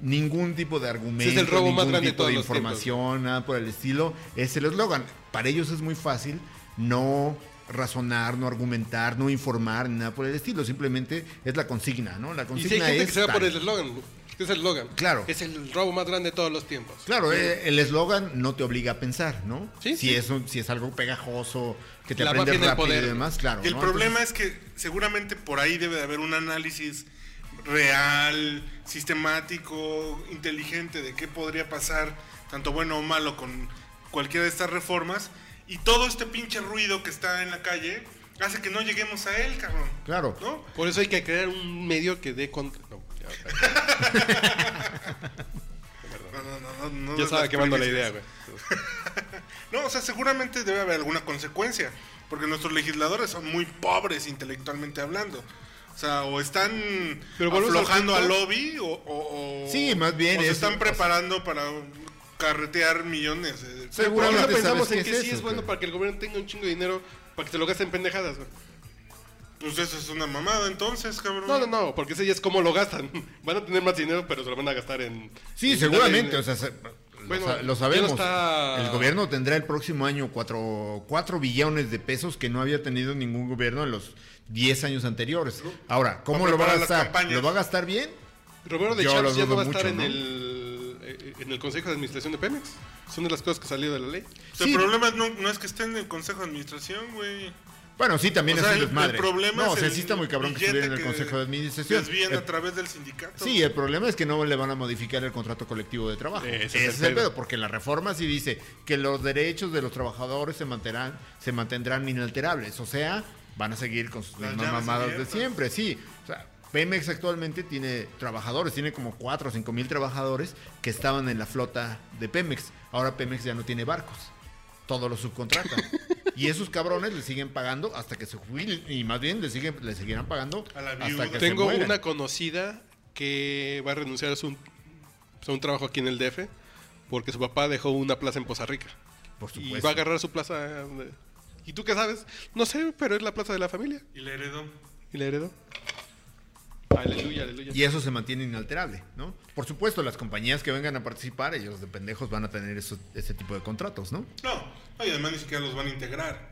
ningún tipo de argumento, es el robo ningún más grande de tipo de los información, nada por el estilo. Es el eslogan. Para ellos es muy fácil no razonar, no argumentar, no informar, ni nada por el estilo. Simplemente es la consigna, ¿no? La Y consigna si hay gente es que se va tal. por el eslogan. ¿Qué es el eslogan? Claro. Es el robo más grande de todos los tiempos. Claro, eh, el eslogan no te obliga a pensar, ¿no? Sí, si, sí. Es un- si es algo pegajoso, que te La aprendes rápido y demás, claro. Y el ¿no? problema es que seguramente por ahí debe de haber un análisis real, sistemático, inteligente de qué podría pasar, tanto bueno o malo, con cualquiera de estas reformas. Y todo este pinche ruido que está en la calle hace que no lleguemos a él, cabrón. Claro. ¿No? Por eso hay que crear un medio que dé contra. No, ya, No, no, no, no, no ya estaba quemando la idea, güey. No, o sea, seguramente debe haber alguna consecuencia, porque nuestros legisladores son muy pobres intelectualmente hablando. O sea, o están Pero aflojando al lobby o, o- o- Sí, más bien o se es- están o- preparando para carretear millones. de- Seguramente pensamos en que es sí eso, es bueno para que el gobierno tenga un chingo de dinero para que se lo gasten pendejadas, güey. Pues eso es una mamada entonces, cabrón. No, no, no, porque ese ya es como lo gastan. Van a tener más dinero, pero se lo van a gastar en. Sí, en- seguramente, en- o sea, se- Bueno, lo, sabemos. no está- El gobierno tendrá el próximo año 4 cuatro, billones de pesos que no había tenido ningún gobierno en los 10 años anteriores. Ahora, ¿cómo lo va a gastar? ¿Lo va a gastar bien? Roberto de Yo ya no va a estar mucho, en, ¿no? el, eh, en el Consejo de Administración de Pemex. Son de las cosas que salió de la ley. O sea, Sí. El problema no, no es que esté en el Consejo de Administración, güey. Bueno, sí, también O sea, es un el- desmadre. el problema no, es o sea, sí está muy cabrón que estuviera en el Consejo de Administración. Desvían Eh, a través del sindicato. Sí, el problema es que no le van a modificar el contrato colectivo de trabajo. Ese Ese, es el pedo. porque la reforma sí dice que los derechos de los trabajadores se mantendrán, se mantendrán inalterables. O sea, van a seguir con sus mismas mamadas de siempre, sí. O sea, Pemex actualmente tiene trabajadores, tiene como 4 o 5 mil trabajadores que estaban en la flota de Pemex. Ahora Pemex ya no tiene barcos. Todo lo subcontratan. y esos cabrones le siguen pagando hasta que se jubilen. Y más bien le, siguen, le seguirán pagando A la hasta que se Tengo una conocida que va a renunciar a su, a un trabajo aquí en el DF porque su papá dejó una plaza en Poza Rica. Por Y va a agarrar su plaza. de- ¿Y tú qué sabes? No sé, pero es la plaza de la familia. Y le heredó. Y la heredó. Aleluya, aleluya. Y eso se mantiene inalterable, ¿no? Por supuesto, las compañías que vengan a participar, ellos de pendejos van a tener eso- ese tipo de contratos, ¿no? No, y además ni siquiera los van a integrar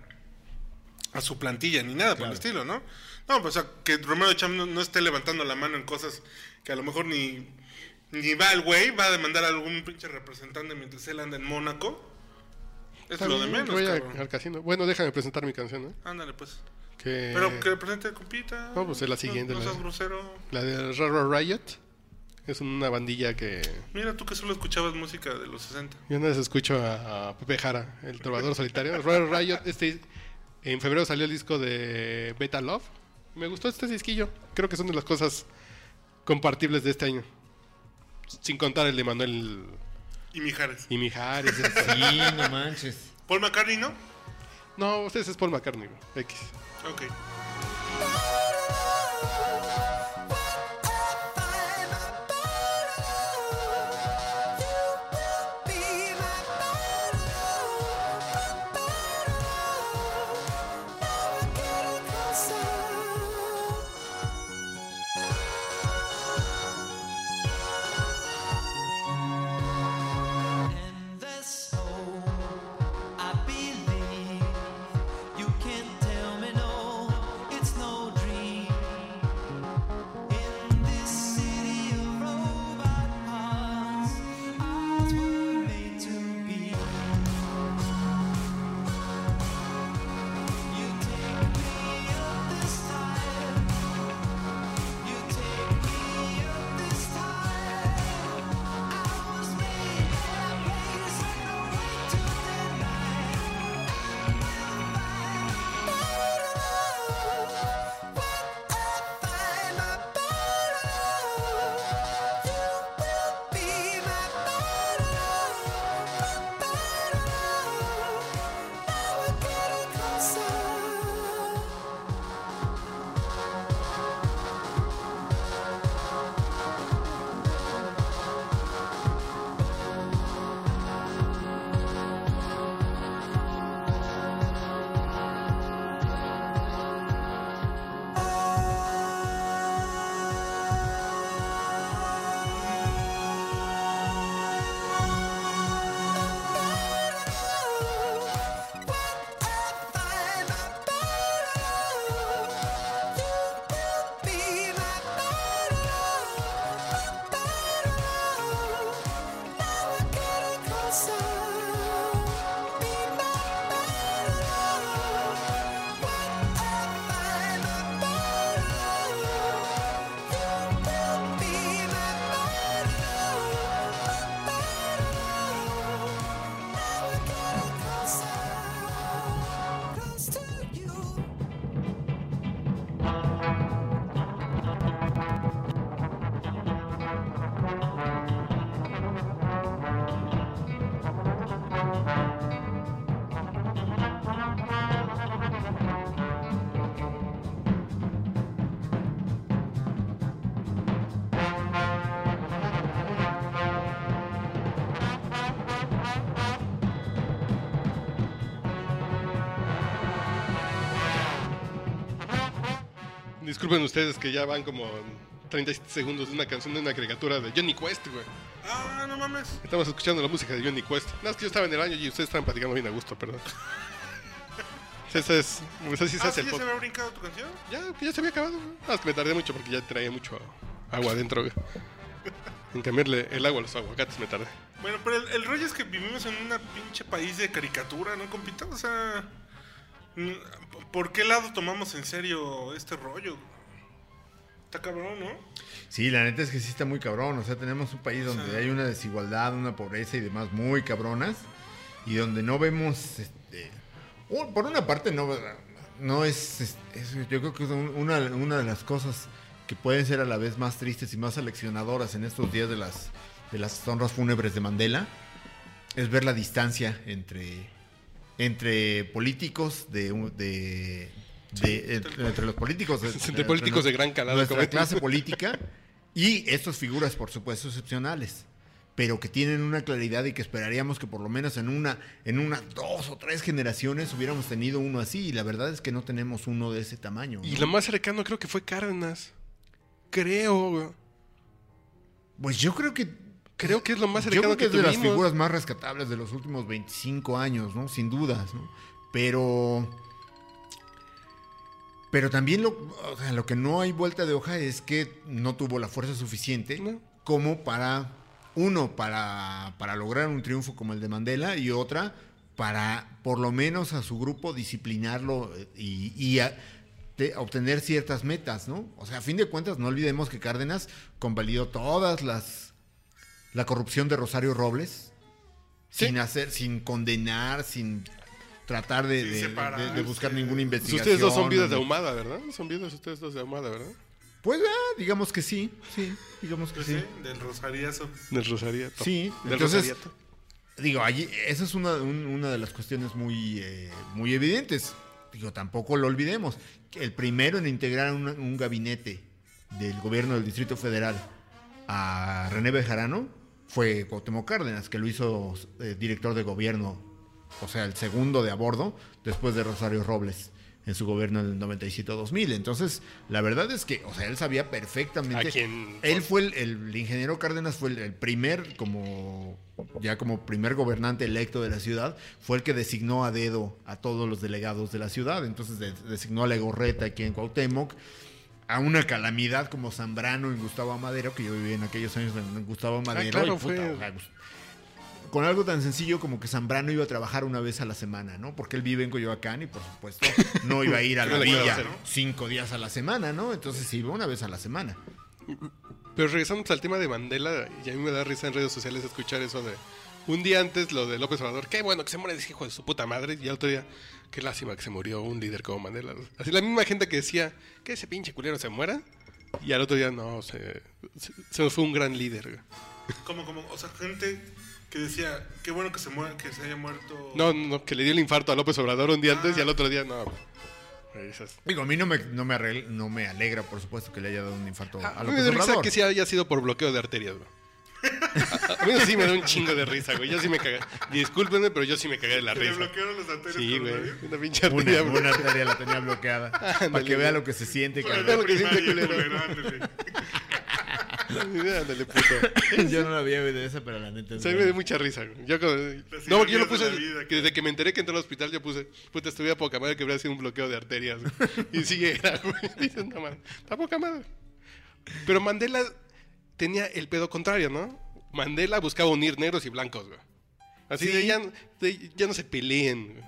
a su plantilla ni nada por el estilo, ¿no? No, pues o sea, que Romero de Cham no, no esté levantando la mano en cosas que a lo mejor ni, ni va el güey, va a demandar a algún pinche representante mientras él anda en Mónaco. Es lo de menos, voy a- cabrón. al casino. Bueno, déjame presentar mi canción, ¿no? Ándale, pues. Que... Pero que presente compita. No, pues es la siguiente, No, no la- seas grosero. La de Raro Riot. Es una bandilla que... Mira, tú que solo escuchabas música de los 60. Yo una vez escucho a, a Pepe Jara, el trovador solitario. Raro Riot, este... En febrero salió el disco de Beta Love. Me gustó este disquillo. Creo que son de las cosas compartibles de este año. Sin contar el de Manuel Y Mijares. y Mijares. Sí, no manches. Paul McCartney, ¿no? No, ustedes es Paul McCartney. X. Ok. Disculpen ustedes que ya van como 37 segundos de una canción de una caricatura de Johnny Quest, güey. Ah, no mames. Estamos escuchando la música de Johnny Quest. No, es que yo estaba en el baño y ustedes estaban platicando bien a gusto, perdón. Esa es. Así se Ah, hace ¿sí el ya se había brincado tu canción? Ya, ya se había acabado. Ah, es que me tardé mucho porque ya traía mucho agua adentro, güey. En cambiarle el agua a los aguacates me tardé. Bueno, pero el, el rollo es que vivimos en un pinche país de caricatura, ¿no, compita? O sea, ¿por qué lado tomamos en serio este rollo? Está cabrón, ¿no? Sí, la neta es que sí está muy cabrón. O sea, tenemos un país donde hay una desigualdad, una pobreza y demás muy cabronas. Y donde no vemos. Este, por una parte, no, no es, es- es- Yo creo que es un- una, una de las cosas que pueden ser a la vez más tristes y más aleccionadoras en estos días de las, de las honras fúnebres de Mandela. Es ver la distancia entre, entre políticos de. un- de de- entre, entre los políticos Entre políticos de gran calado, nuestra como- clase política y estas figuras, por supuesto, excepcionales, pero que tienen una claridad y que esperaríamos que por lo menos en una, en una, dos o tres generaciones hubiéramos tenido uno así. Y la verdad es que no tenemos uno de ese tamaño. Y lo más cercano creo que fue Cárdenas. Creo. Pues yo creo que. Creo que es lo más Yo cercano creo que que, es de las figuras más rescatables de los últimos 25 años, ¿no? Sin dudas, ¿no? Pero. Pero también lo, o sea, lo que no hay vuelta de hoja es que no tuvo la fuerza suficiente No. como para, uno, para, para lograr un triunfo como el de Mandela y otra, para por lo menos a su grupo disciplinarlo eh, y, y a- de obtener ciertas metas, ¿no? O sea, a fin de cuentas, no olvidemos que Cárdenas convalidó todas las la corrupción de Rosario Robles Sí. sin hacer, sin condenar, sin tratar de, Sin de- de- de buscar ninguna Pues investigación. ustedes dos son vidas de ahumada, ¿verdad? Son vidas ustedes dos de ahumada, ¿verdad? Pues ah, digamos que sí, sí, digamos que Pues sí. sí, del rosariazo. Del Rosariato. Sí, Del entonces- Rosariato. Digo, allí, esa es una, un- una de las cuestiones muy, eh, muy evidentes. Digo, tampoco lo olvidemos. El primero en integrar un, un gabinete del gobierno del Distrito Federal a René Bejarano fue Cuauhtémoc Cárdenas, que lo hizo eh, director de gobierno, o sea, el segundo de a bordo, después de Rosario Robles en su gobierno en el 97-2000. Entonces, la verdad es que, o sea, él sabía perfectamente... A quien- Él fue el, el ingeniero Cárdenas, fue el, el primer, como ya como primer gobernante electo de la ciudad, fue el que designó a dedo a todos los delegados de la ciudad. Entonces de- designó a Legorreta aquí en Cuauhtémoc, a una calamidad como Zambrano en Gustavo Amadero, que yo viví en aquellos años en Gustavo Amadero. claro, y puta, fue- o sea, Gus- con algo tan sencillo como que Zambrano iba a trabajar una vez a la semana, ¿no? Porque él vive en Coyoacán y por supuesto no iba a ir a la villa cinco días a la semana, ¿no? Entonces iba una vez a la semana. Pero regresamos al tema de Mandela, y a mí me da risa en redes sociales escuchar eso de un día antes lo de López Obrador, qué bueno que se muere ese hijo de su puta madre, y al otro día, qué lástima que se murió un líder como Mandela. Así la misma gente que decía que ese pinche culero se muera, y al otro día no, se, se, se nos fue un gran líder. Como, como, o sea, gente que decía, qué bueno que se muera, que se haya muerto. No, no, que le dio el infarto a López Obrador un día antes y al otro día no. esas- Digo, a mí no me, no me, arregl- no me alegra, por supuesto, que le haya dado un infarto A, a mí me López da risa Obrador. que sí haya sido por bloqueo de arterias, güey. A, a mí sí me da un chingo de risa, güey. Yo sí me cagué. Discúlpenme, pero yo sí me cagué de la risa. bloquearon los arterias Sí, güey. Una pinche arteria, Una, güey. una arteria la tenía bloqueada. para que vea lo que se siente, Para cabrón. lo la que siente, culero. ándale. Puto. Yo no la había oído de esa, pero la neta es Sí, me dio mucha risa, güey. Yo, como- no, porque yo lo de puse. la vida, que desde que me enteré que entré al hospital, yo puse. Puta, estuve a poca madre que hubiera sido un bloqueo de arterias. güey. Y sí era, güey. Dicen, no, man. Está poca madre. Pero Mandela tenía el pedo contrario, ¿no? Mandela buscaba unir negros y blancos, güey. Así Sí. de, ya, de ya no se peleen.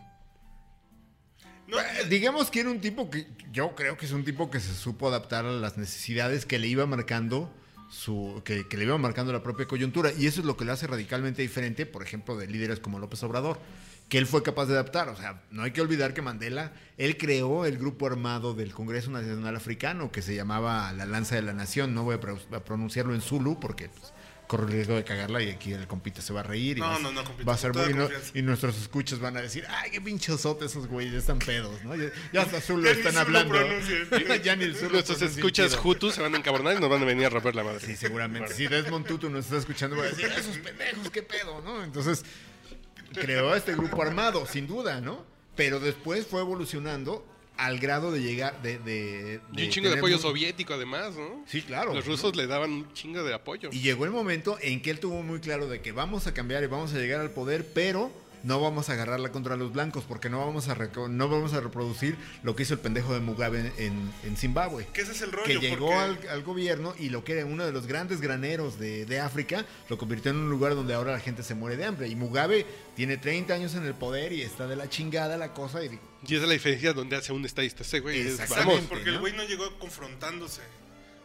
No, Digamos que era un tipo que yo creo que es un tipo que se supo adaptar a las necesidades que le iba marcando su que, que le iba marcando la propia coyuntura y eso es lo que lo hace radicalmente diferente, por ejemplo, de líderes como López Obrador, que él fue capaz de adaptar, o sea, no hay que olvidar que Mandela él creó el grupo armado del Congreso Nacional Africano que se llamaba la Lanza de la Nación, no voy a, pro- a pronunciarlo en Zulu porque pues, corre el riesgo de cagarla y aquí el compita se va a reír y No, va, a- no, no, compita, va a ser muy no- y nuestros escuchas van a decir, ay, qué pinche sote esos güeyes, están pedos, ¿no? Ya, ya hasta Zulu Ya están hablando. ya ni el Zulu Nuestros escuchas. Hutus se van a encabronar y nos van a venir a romper la madre. Sí, seguramente. Si Desmond Tutu nos está escuchando, va a decir, esos pendejos, qué pedo, ¿no? Entonces, creó este grupo armado, sin duda, ¿no? Pero después fue evolucionando al grado de llegar, de... de, Y de un chingo de apoyo soviético además, ¿no? Sí, claro. Los rusos le daban un chingo de apoyo. Y llegó el momento en que él tuvo muy claro de que vamos a cambiar y vamos a llegar al poder, pero no vamos a agarrarla contra los blancos porque no vamos a no vamos a reproducir lo que hizo el pendejo de Mugabe en, en Zimbabue. Que ese es el rollo. Que llegó porque- al, al gobierno y lo que era uno de los grandes graneros de, de África lo convirtió en un lugar donde ahora la gente se muere de hambre. Y Mugabe tiene 30 años en el poder y está de la chingada la cosa. Y Y esa es la diferencia donde hace un estadista ese güey. es, Exactamente. vamos, Porque el güey no llegó confrontándose.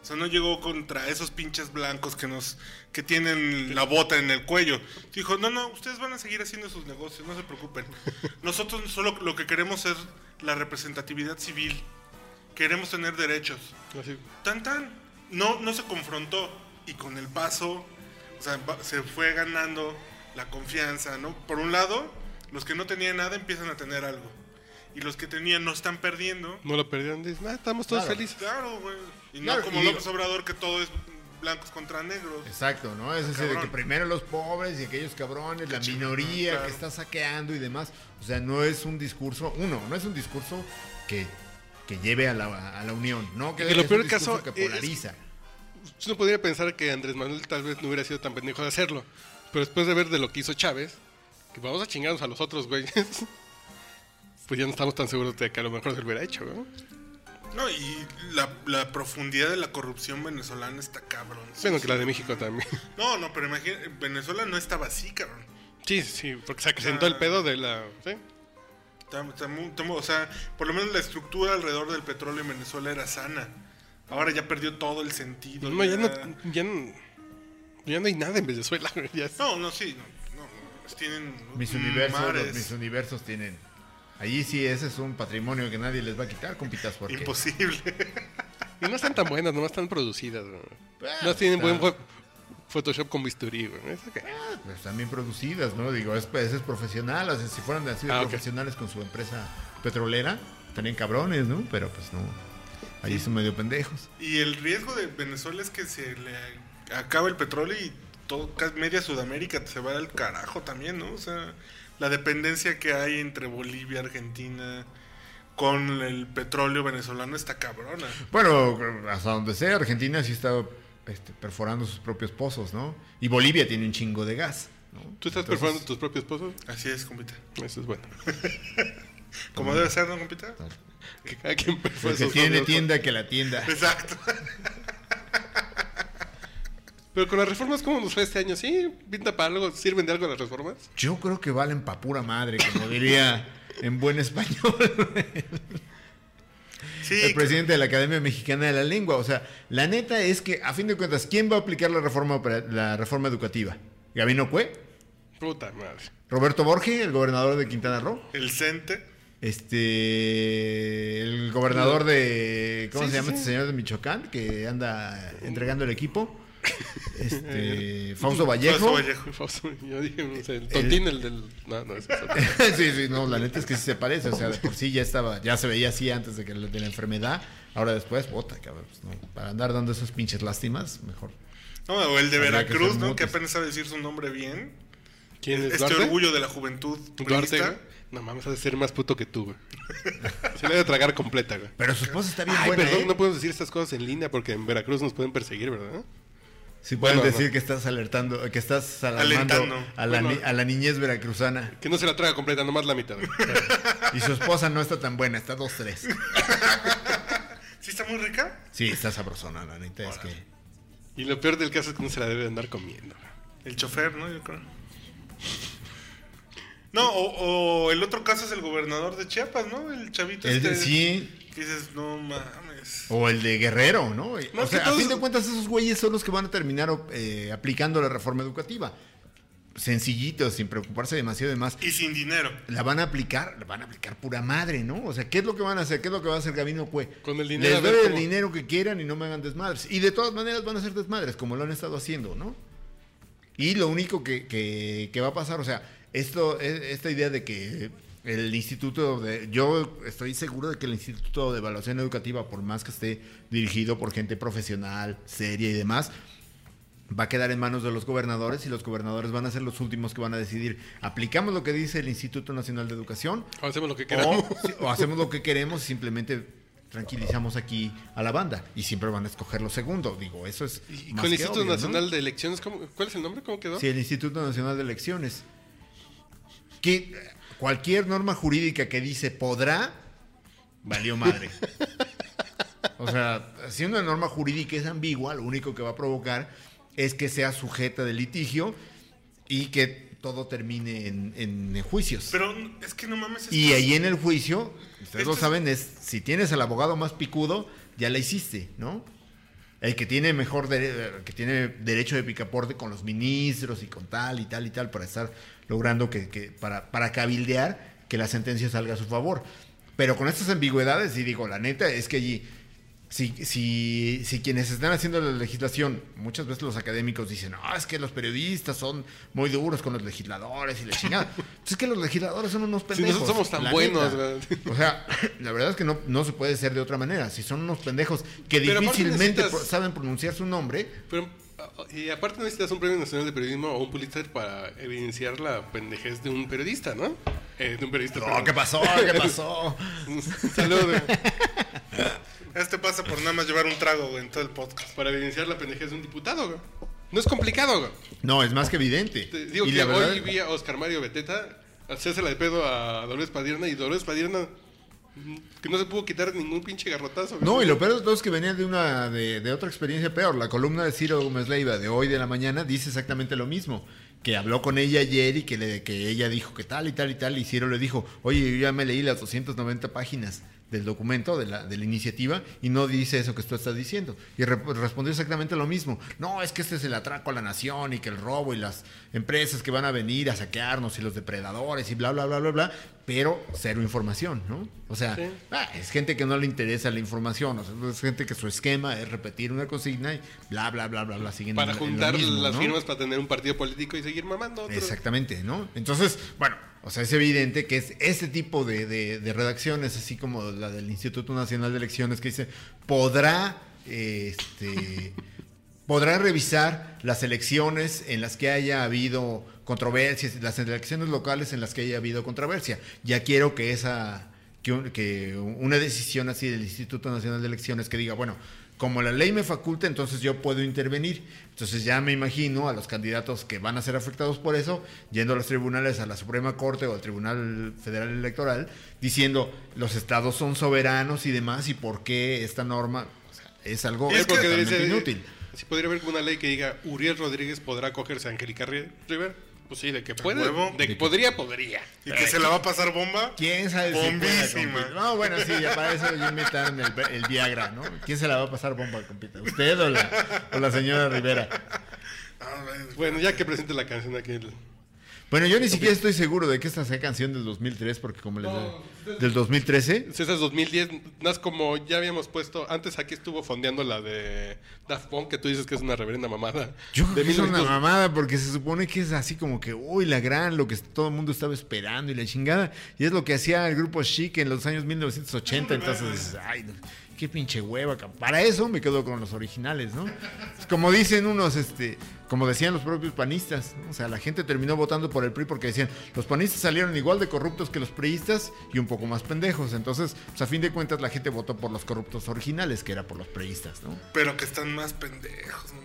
O sea, no llegó contra esos pinches blancos que nos que tienen la bota en el cuello. Dijo, no, no, ustedes van a seguir haciendo sus negocios, no se preocupen. Nosotros solo lo que queremos es la representatividad civil. Queremos tener derechos. así. Tan tan. No, no se confrontó. Y con el paso, o sea, se fue ganando la confianza, ¿no? Por un lado, los que no tenían nada empiezan a tener algo. Y los que tenían no están perdiendo. No lo perdieron. Dicen, ah, estamos todos Claro. felices. Claro, güey. Y no Claro, como y- López Obrador que todo es blancos contra negros. Exacto, ¿no? Es decir, de que primero los pobres y aquellos cabrones, la chingón, minoría claro. que está saqueando y demás. O sea, no es un discurso, uno, no es un discurso que, que lleve a la, a la unión, ¿no? Que, Y que lo es peor un del caso que es- polariza. Uno podría pensar que Andrés Manuel tal vez no hubiera sido tan pendejo de hacerlo. Pero después de ver de lo que hizo Chávez, que vamos a chingarnos a los otros güeyes, pues ya no estamos tan seguros de que a lo mejor se lo hubiera hecho, ¿no? No, y la, la profundidad de la corrupción venezolana está cabrón. Bueno, que la de México también. No, no, pero imagínate, Venezuela no estaba así, cabrón. Sí, sí, porque se acrecentó el pedo de la... ¿sí? Está- está muy- está muy- o sea, por lo menos la estructura alrededor del petróleo en Venezuela era sana. Ahora ya perdió todo el sentido. No, ya no, ya no, ya no hay nada en Venezuela. güey, ya es- No, no, sí, no, no, tienen Mis universos, los- mares. mis universos tienen. Allí sí, ese es un patrimonio que nadie les va a quitar, compitas, porque. Imposible. Y no están tan buenas, nomás están producidas. Ah, No tienen está. buen Photoshop con bisturí, güey. ¿Eso qué? Pues están bien producidas, ¿no? Digo, es, ese es profesional. O sea, si fueran así de Ah, profesionales con su empresa petrolera, estarían cabrones, ¿no? Pero pues no. Allí son medio pendejos. Y el riesgo de Venezuela es que se le acaba el petróleo y todo, casi media Sudamérica se va al carajo también, ¿no? O sea, la dependencia que hay entre Bolivia, Argentina, con el petróleo venezolano está cabrona. Bueno, hasta donde sea, Argentina sí está este, perforando sus propios pozos, ¿no? Y Bolivia tiene un chingo de gas. ¿no? ¿Tú estás Entonces, perforando tus propios pozos? Así es, compita. Eso es bueno. Como debe ser, ¿no, compita? Que cada quien perfora El que sus tiene propios tienda, que la tienda. Exacto. Pero con las reformas, ¿cómo nos fue este año? ¿Sí? ¿Pinta para algo? ¿Sirven de algo las reformas? Yo creo que valen pa' pura madre, como diría en buen español Sí, el presidente de la Academia Mexicana de la Lengua. O sea, la neta es que, a fin de cuentas, ¿quién va a aplicar la reforma, la reforma educativa? ¿Gabino Cue? Puta madre. ¿Roberto Borge, el gobernador de Quintana Roo? el CENTE. Este. El gobernador de. ¿Cómo Sí, se llama sí. este señor de Michoacán? Que anda entregando el equipo. Este. Fausto Vallejo. Fausto Vallejo. Fausto, Yo dije, no sé, el tontín, el del... No, no, es sí, sí, no, la neta es que sí se parece. O sea, de por sí ya estaba, ya se veía así antes de, que, de la enfermedad. Ahora después, bota, cabrón. pues, no, para andar dando esas pinches lástimas, mejor. No, o el de que Veracruz, ¿no? Que apenas sabe decir su nombre bien. ¿Quién es Este Duarte? orgullo de la juventud Duarte, güey. No mames, ha de ser más puto que tú, güey. Se le debe tragar completa, güey. Pero su esposa está bien Ay, buena, perdón, ¿eh? no podemos decir estas cosas en línea porque en Veracruz nos pueden perseguir, ¿verdad? Sí pueden Bueno, decir no. que estás alertando, que estás alarmando Alentando. a la, Bueno. ni- a la niñez veracruzana. Que no se la traga completa, nomás la mitad. Y su esposa no está tan buena, está 2-3. ¿Sí está muy rica? Sí, está sabrosona, la neta es que... Y lo peor del caso es que no se la debe andar comiendo. El chofer, ¿no? Yo creo. No, o, o el otro caso es el gobernador de Chiapas, ¿no? El chavito El de- este. sí, Que dices, no mames. O el de Guerrero, ¿no? No, o sea, todos- a fin de cuentas esos güeyes son los que van a terminar eh, aplicando la reforma educativa. Sencillitos, sin preocuparse demasiado de más. Y sin dinero. La van a aplicar, la van a aplicar pura madre, ¿no? O sea, ¿qué es lo que van a hacer? ¿Qué es lo que va a hacer Gabino Cue? Con el dinero, Les doy el cómo- dinero que quieran y no me hagan desmadres. Y de todas maneras van a hacer desmadres, como lo han estado haciendo, ¿no? Y lo único que, que- que va a pasar, o sea, esto, e- esta idea de que el instituto de. Yo estoy seguro de que el instituto de evaluación educativa, por más que esté dirigido por gente profesional, seria y demás, va a quedar en manos de los gobernadores y los gobernadores van a ser los últimos que van a decidir, ¿aplicamos lo que dice el Instituto Nacional de Educación? O hacemos lo que queramos. O, hacemos lo que queremos y simplemente tranquilizamos aquí a la banda y siempre van a escoger lo segundo. Digo, eso es... Y más con el que Instituto obvio, ¿no? Nacional de Elecciones, ¿cómo- ¿cuál es el nombre? ¿Cómo quedó? Sí, el Instituto Nacional de Elecciones. Que cualquier norma jurídica que dice podrá, valió madre. O sea, si una norma jurídica es ambigua, lo único que va a provocar es que sea sujeta de litigio y que todo termine en, en juicios. Pero es que no mames. esto Y ahí en el juicio, ustedes Esto lo saben, es si tienes al abogado más picudo, ya la hiciste, ¿no? El que tiene mejor dere- que tiene derecho de picaporte con los ministros y con tal y tal y tal para estar logrando que, que- para, para cabildear que la sentencia salga a su favor. Pero con estas ambigüedades, y digo, la neta es que allí, si, si, si quienes están haciendo la legislación, muchas veces los académicos dicen, no, es que los periodistas son muy duros con los legisladores y la chingada. Pues es que los legisladores son unos Si pendejos. nosotros somos tan buenos. O sea, la verdad es que no, no se puede ser de otra manera. Si son unos pendejos que Pero difícilmente necesitas- saben pronunciar su nombre, Pero, ah, y aparte necesitas un premio nacional de periodismo o un Pulitzer para evidenciar la pendejez de un periodista, ¿no? Eh, de un periodista. perdón. ¿qué pasó? ¿Qué pasó? Salud. eh, Este pasa por nada más llevar un trago güey, en todo el podcast. Para evidenciar la pendejez de un diputado, güey. No es complicado, güey. No, es más que evidente. Te digo Y que la verdad- hoy vi a Oscar Mario Beteta hacerse la de pedo a Dolores Padierna y Dolores Padierna que no se pudo quitar ningún pinche garrotazo. No, y lo peor de todo es que venía de una de, de otra experiencia peor. La columna de Ciro Gómez Leiva de hoy de la mañana dice exactamente lo mismo. Que habló con ella ayer y que, le, que ella dijo que tal y tal y tal. Y Ciro le dijo, oye, yo ya me leí las 290 páginas del documento, de la, de la iniciativa, y no dice eso que tú estás diciendo. Y re- respondió exactamente lo mismo. No, es que este es el atraco a la nación y que el robo y las empresas que van a venir a saquearnos y los depredadores y bla, bla, bla, bla, bla. Pero cero información, ¿no? O sea, Sí. Ah, es gente que no le interesa la información, o sea, es gente que su esquema es repetir una consigna y bla, bla, bla, bla, bla, siguen Para en en juntar mismo, las ¿no? firmas para tener un partido político y seguir mamando. otro. Exactamente, ¿no? Entonces, bueno, o sea, es evidente que es ese tipo de, de- redacciones, así como la del Instituto Nacional de Elecciones, que dice, podrá, este, podrá revisar las elecciones en las que haya habido controversias, las elecciones locales en las que haya habido controversia. Ya quiero que esa, que, un- que una decisión así del Instituto Nacional de Elecciones que diga, bueno, como la ley me faculta, entonces yo puedo intervenir. Entonces ya me imagino a los candidatos que van a ser afectados por eso, yendo a los tribunales, a la Suprema Corte o al Tribunal Federal Electoral, diciendo los estados son soberanos y demás, y por qué esta norma o sea, es algo Es ser- inútil. Si podría haber una ley que diga Uriel Rodríguez podrá acogerse a Angélica Ri- Rivera. Pues sí, de que puede. huevo. De que podría, podría. Y que se la va a pasar bomba. ¿Quién sabe Bombísima. No, bueno, sí, ya para eso ya inventaron el, el Viagra, ¿no? ¿Quién se la va a pasar bomba, compita? ¿Usted o la, o la señora Rivera? A ver, Bueno, ya que presente la canción aquí. el- Bueno, yo ni siquiera estoy seguro de que esta sea canción del 2003, porque como les ¿Del 2013? César 2010, más como ya habíamos puesto, antes aquí estuvo fondeando la de Daft Punk, que tú dices que es una reverenda mamada. Yo creo de que es una 1900 mamada porque se supone que es así como que, uy, la gran, lo que todo el mundo estaba esperando y la chingada. Y es lo que hacía el grupo Chic en los años 1980. Entonces, dices, ay, no, qué pinche hueva. Para eso me quedo con los originales, ¿no? Pues como dicen unos, este, como decían los propios panistas, ¿no? o sea, la gente terminó votando por el PRI porque decían, los panistas salieron igual de corruptos que los priistas y un poco más pendejos. Entonces, pues a fin de cuentas la gente votó por los corruptos originales, que era por los priistas, ¿no? Pero que están más pendejos, no.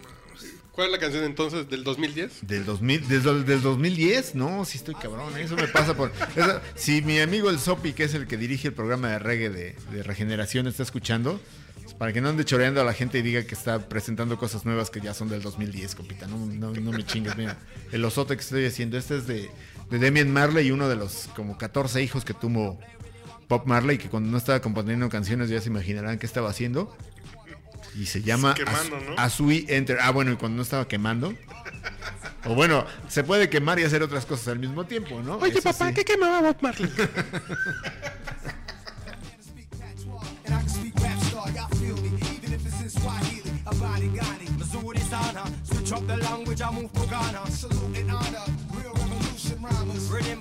¿Cuál es la canción entonces del 2010? Del 2000, desde el del 2010, no, sí estoy cabrón, eso me pasa por... eso- si mi amigo el Sopi, que es el que dirige el programa de reggae de, de regeneración, está escuchando, pues, para que no ande choreando a la gente y diga que está presentando cosas nuevas que ya son del 2010, compita, no, no, no me chingues, mira, el osote que estoy haciendo, este es de, de Demian Marley, uno de los como 14 hijos que tuvo Pop Marley, que cuando no estaba componiendo canciones ya se imaginarán qué estaba haciendo. Y se llama Quemando, As- ¿no? Asui Enter. Ah, bueno, y cuando no estaba quemando. O bueno, se puede quemar y hacer otras cosas al mismo tiempo, ¿no? Oye, Eso papá, sí. ¿qué quemaba Bob Marley?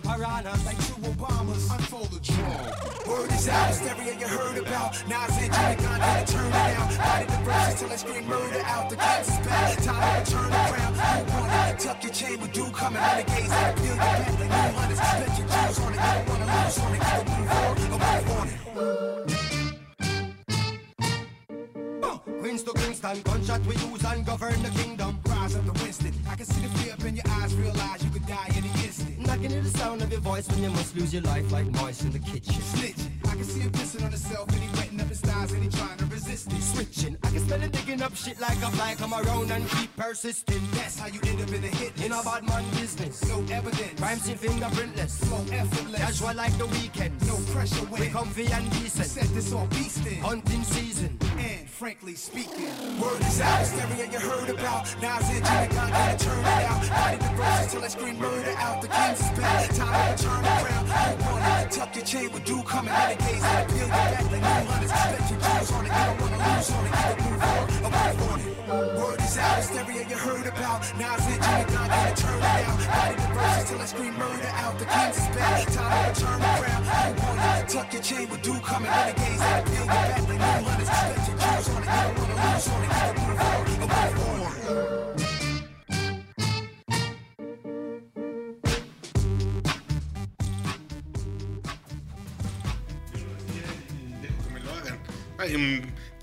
Piranhas, like two Obamas. Unfold the drum. Word is out, hysteria you heard about. Nas and Jimmy Gunn had to turn it down. The verses till I scream murder out. The cats back, time to turn around. you want it. Tuck your chain with dew coming. Renegades your back like new hunters. Bet your jewels on it, you don't wanna lose on it. Either move on or move on it. Uh, Queens to Kingston, gunshot we use and govern the kingdom. Rise up the Winston. I can see the fear up in your eyes, realize you could die any instant. And I the sound of your voice when you must lose your life like mice in the kitchen. Snitch. I can see him pissing on wetting up his and he trying to resist it. Switching, I can smell it digging up shit like a fly. Come around and keep persisting. That's how you end up in the hit In a list. bad man business. No evidence. Crime scene fingerprintless. Flow effortless. Casual like the weekend. No pressure We when comfy and decent. set this on beastin'. Hunting season. And frankly speaking, word is out. Hysteria you heard about. Nas and Gun gotta turn it out. Body the verses till I scream murder out. The kings is back. Time to turn around. Hold on it. Tuck your chain with dew coming. Renegades peel your back like new hunters. Bet your jewels on it. You don't wanna lose on it. Either move on or move on it. Word is out. Hysteria you heard about. Nas Jimmy Gun gotta turn it out. Body the verses till I scream murder out. The kings is back. Time to turn around. Hold on it. Tuck your chain with dew coming. Renegades that peel your back like new hunters. Bet your jewels on it. You don't wanna lose on it. Either move on or move on.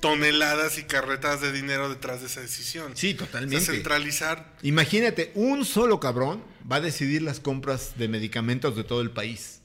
Toneladas y carretas de dinero detrás de esa decisión. Sí, O sea, totalmente. centralizar. Imagínate, un solo cabrón va a decidir las compras de medicamentos de todo el país.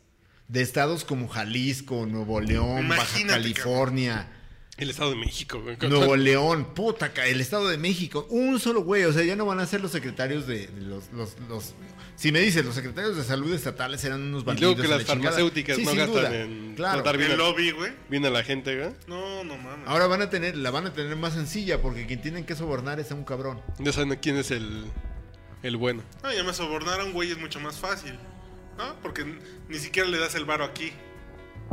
De estados como Jalisco, Nuevo León, Baja California, El Estado de México, güey. Nuevo León, puta, el Estado de México. Un solo güey, o sea, ya no van a ser los secretarios de, de los, los, los- Si me dices, los secretarios de salud estatales eran unos Y bandidos. luego que y la las farmacéuticas Sí, no gastan duda. en Claro. tratar bien, El lobby, güey. bien a la gente, güey. No, no mames. Ahora van a tener, la van a tener más sencilla porque quien tienen que sobornar es a un cabrón. Ya saben quién es el, el bueno. No, ya me sobornar a un güey es mucho más fácil. ¿No? Porque ni siquiera le das el varo aquí.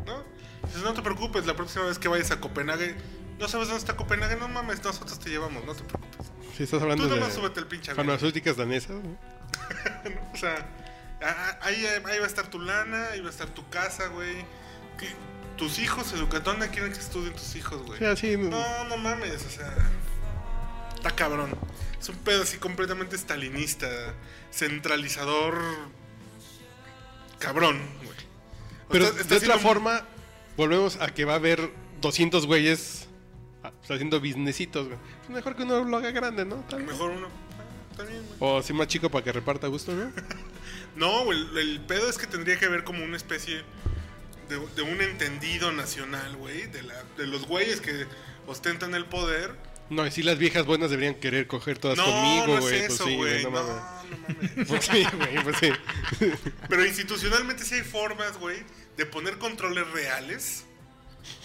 ¿No? Dices, no te preocupes, la próxima vez que vayas a Copenhague. No sabes dónde está Copenhague, no mames, nosotros te llevamos, no te preocupes. Si estás hablando Tú de nomás súbete el pinche avión. farmacéuticas danesas. ¿no? Sea, ahí, ahí va a estar tu lana, ahí va a estar tu casa, güey. Tus hijos, educador, ¿dónde quieren que estudien tus hijos, güey? Sí, así, No, no mames, o sea. Está cabrón. Es un pedo así completamente stalinista, centralizador. Cabrón, güey. O Pero está de otra forma, volvemos a que va a haber 200 güeyes ah, pues, haciendo businessitos, güey. Es mejor que uno lo haga grande, ¿no? Mejor uno. Güey. O así más chico para que reparta gusto, güey. No, el, el pedo es que tendría que haber como una especie de, de un entendido nacional, güey. De, la- de los güeyes que ostentan el poder. No, y si las viejas buenas deberían querer coger todas no, conmigo, no güey. pues sí, güey. no no, mames. no mames. Pues sí, güey, pues sí. Pero institucionalmente sí hay formas, güey, de poner controles reales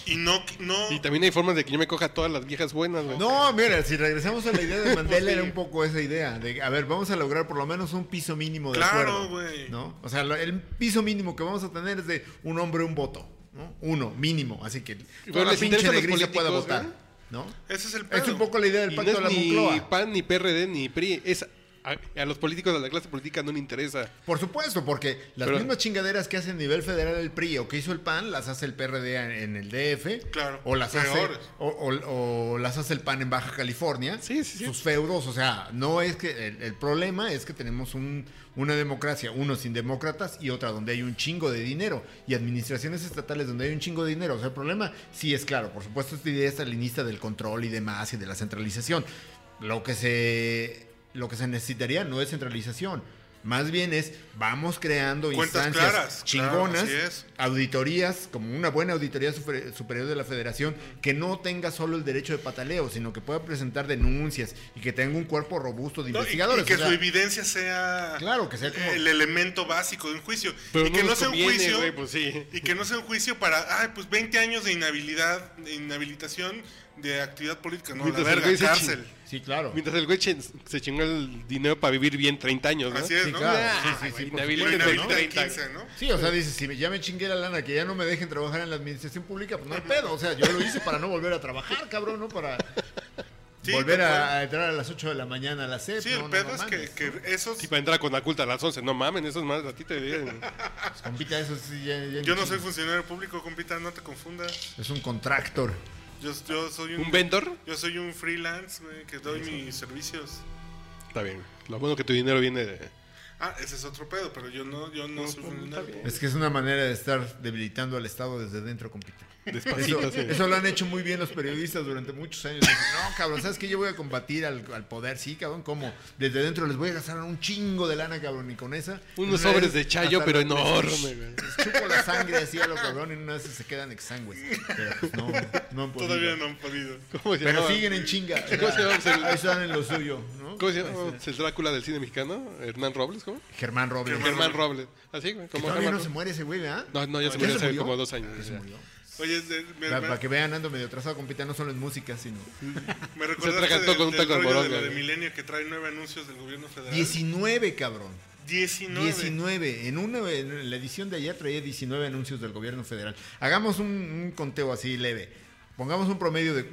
y no... no Y también hay formas de que yo me coja todas las viejas buenas, güey. No, mira, si regresamos a la idea de Mandela, Sí. era un poco esa idea. De, a ver, vamos a lograr por lo menos un piso mínimo de Claro, acuerdo. güey. ¿no? O sea, lo- el piso mínimo que vamos a tener es de un hombre, un voto. ¿no? Uno, mínimo. Así que toda la pinche negrilla pueda votar. ¿eh? ¿no? ese es el pedo. Es un poco la idea del Y pacto no de la es ni Moncloa. PAN, ni PRD, ni PRI. Es a, a los políticos de la clase política no le interesa. Por supuesto, porque las Pero- mismas chingaderas que hace a nivel federal el PRI o que hizo el PAN, las hace el PRD en- en el DF. Claro, O las hace, o, o- o las hace el PAN en Baja California. Sí, sí, sí. Sus feudos, o sea, no es que. El, el problema es que tenemos un- una democracia, uno sin demócratas y otra donde hay un chingo de dinero. Y administraciones estatales donde hay un chingo de dinero. O sea, el problema sí es claro. Por supuesto, esta idea estalinista del control y demás y de la centralización. Lo que se. Lo que se necesitaría no es centralización. Más bien es, vamos creando Cuentas instancias claras, chingonas, claro, así es. auditorías, como una buena auditoría super- superior de la federación, que no tenga solo el derecho de pataleo, sino que pueda presentar denuncias y que tenga un cuerpo robusto de No, investigadores. y, que o sea, su evidencia sea, Claro, que sea como- el elemento básico de un juicio. Pero y no que no sea un juicio. pues sí. Y que no sea un juicio para, ay, pues 20 años de inhabilidad, de inhabilitación de actividad política. No, la Mientras el verga, güey se cárcel. Sí, claro. Mientras el güey se chingó el dinero para vivir bien 30 años, ¿no? Así es, Sí, ¿no? claro. Ah, Sí, sí, sí, güey, por inhabilidad Lo supuesto, ¿no? inhabilita en 30. 15, ¿no? Sí, o sea, dices, si ya me chingué la lana, que ya no me dejen trabajar en la administración pública, pues no hay pedo. O sea, yo lo hice para no volver a trabajar, cabrón, ¿no? Para Sí, volver tal a, cual. a entrar a las 8 de la mañana a la SEP. Sí, no, el no, pedo no es que, mames, que ¿no? esos... Sí, para entrar con la culta a las 11. No mamen, esos más a ti te deberían- Pues, compita, eso sí, ya- ya Yo no soy chingues. funcionario público, compita, no te confundas. Es un contractor. Yo, yo soy un... ¿Un vendor? Yo soy un freelance, güey, que doy mis servicios. Está bien. Lo bueno que tu dinero viene de, Ah, ese es otro pedo, pero yo no, yo no soy funcionario. bien. Es que es una manera de estar debilitando al Estado desde dentro, compita. Despacito, Eso, sí. eso lo han hecho muy bien los periodistas durante muchos años. Dicen, no, cabrón, ¿sabes qué? Yo voy a combatir al, al poder. Sí, cabrón, ¿cómo? Desde dentro les voy a gastar un chingo de lana, cabrón. Y con esa. Unos sobres vez de chayo, pero enorme, güey. Les chupo la sangre así a lo cabrón y una vez se quedan exangües. Pero pues no, no han podido. Todavía no han podido. ¿Cómo se Pero siguen en chinga. ¿Cómo se llama? Ahí están en lo suyo, ¿no? ¿Cómo se llama? ¿El Drácula del cine mexicano? ¿Hernán Robles? ¿Cómo? Germán Robles. Germán Robles. Así, güey. Como todavía Germán no se muere ese güey, ¿verdad? No, no, ya se ¿Ya murió se hace como dos años. Ya se murió. Oye, de- me, Para, me- para que vean, ando medio atrasado, compita, no solo en música, sino... me atragantó del- con un taco de rollo de de. Milenio que trae nueve anuncios del gobierno federal. 19, cabrón. 19. 19. En, una, en la edición de ayer traía 19 anuncios del gobierno federal. Hagamos un, un conteo así leve. Pongamos un promedio de...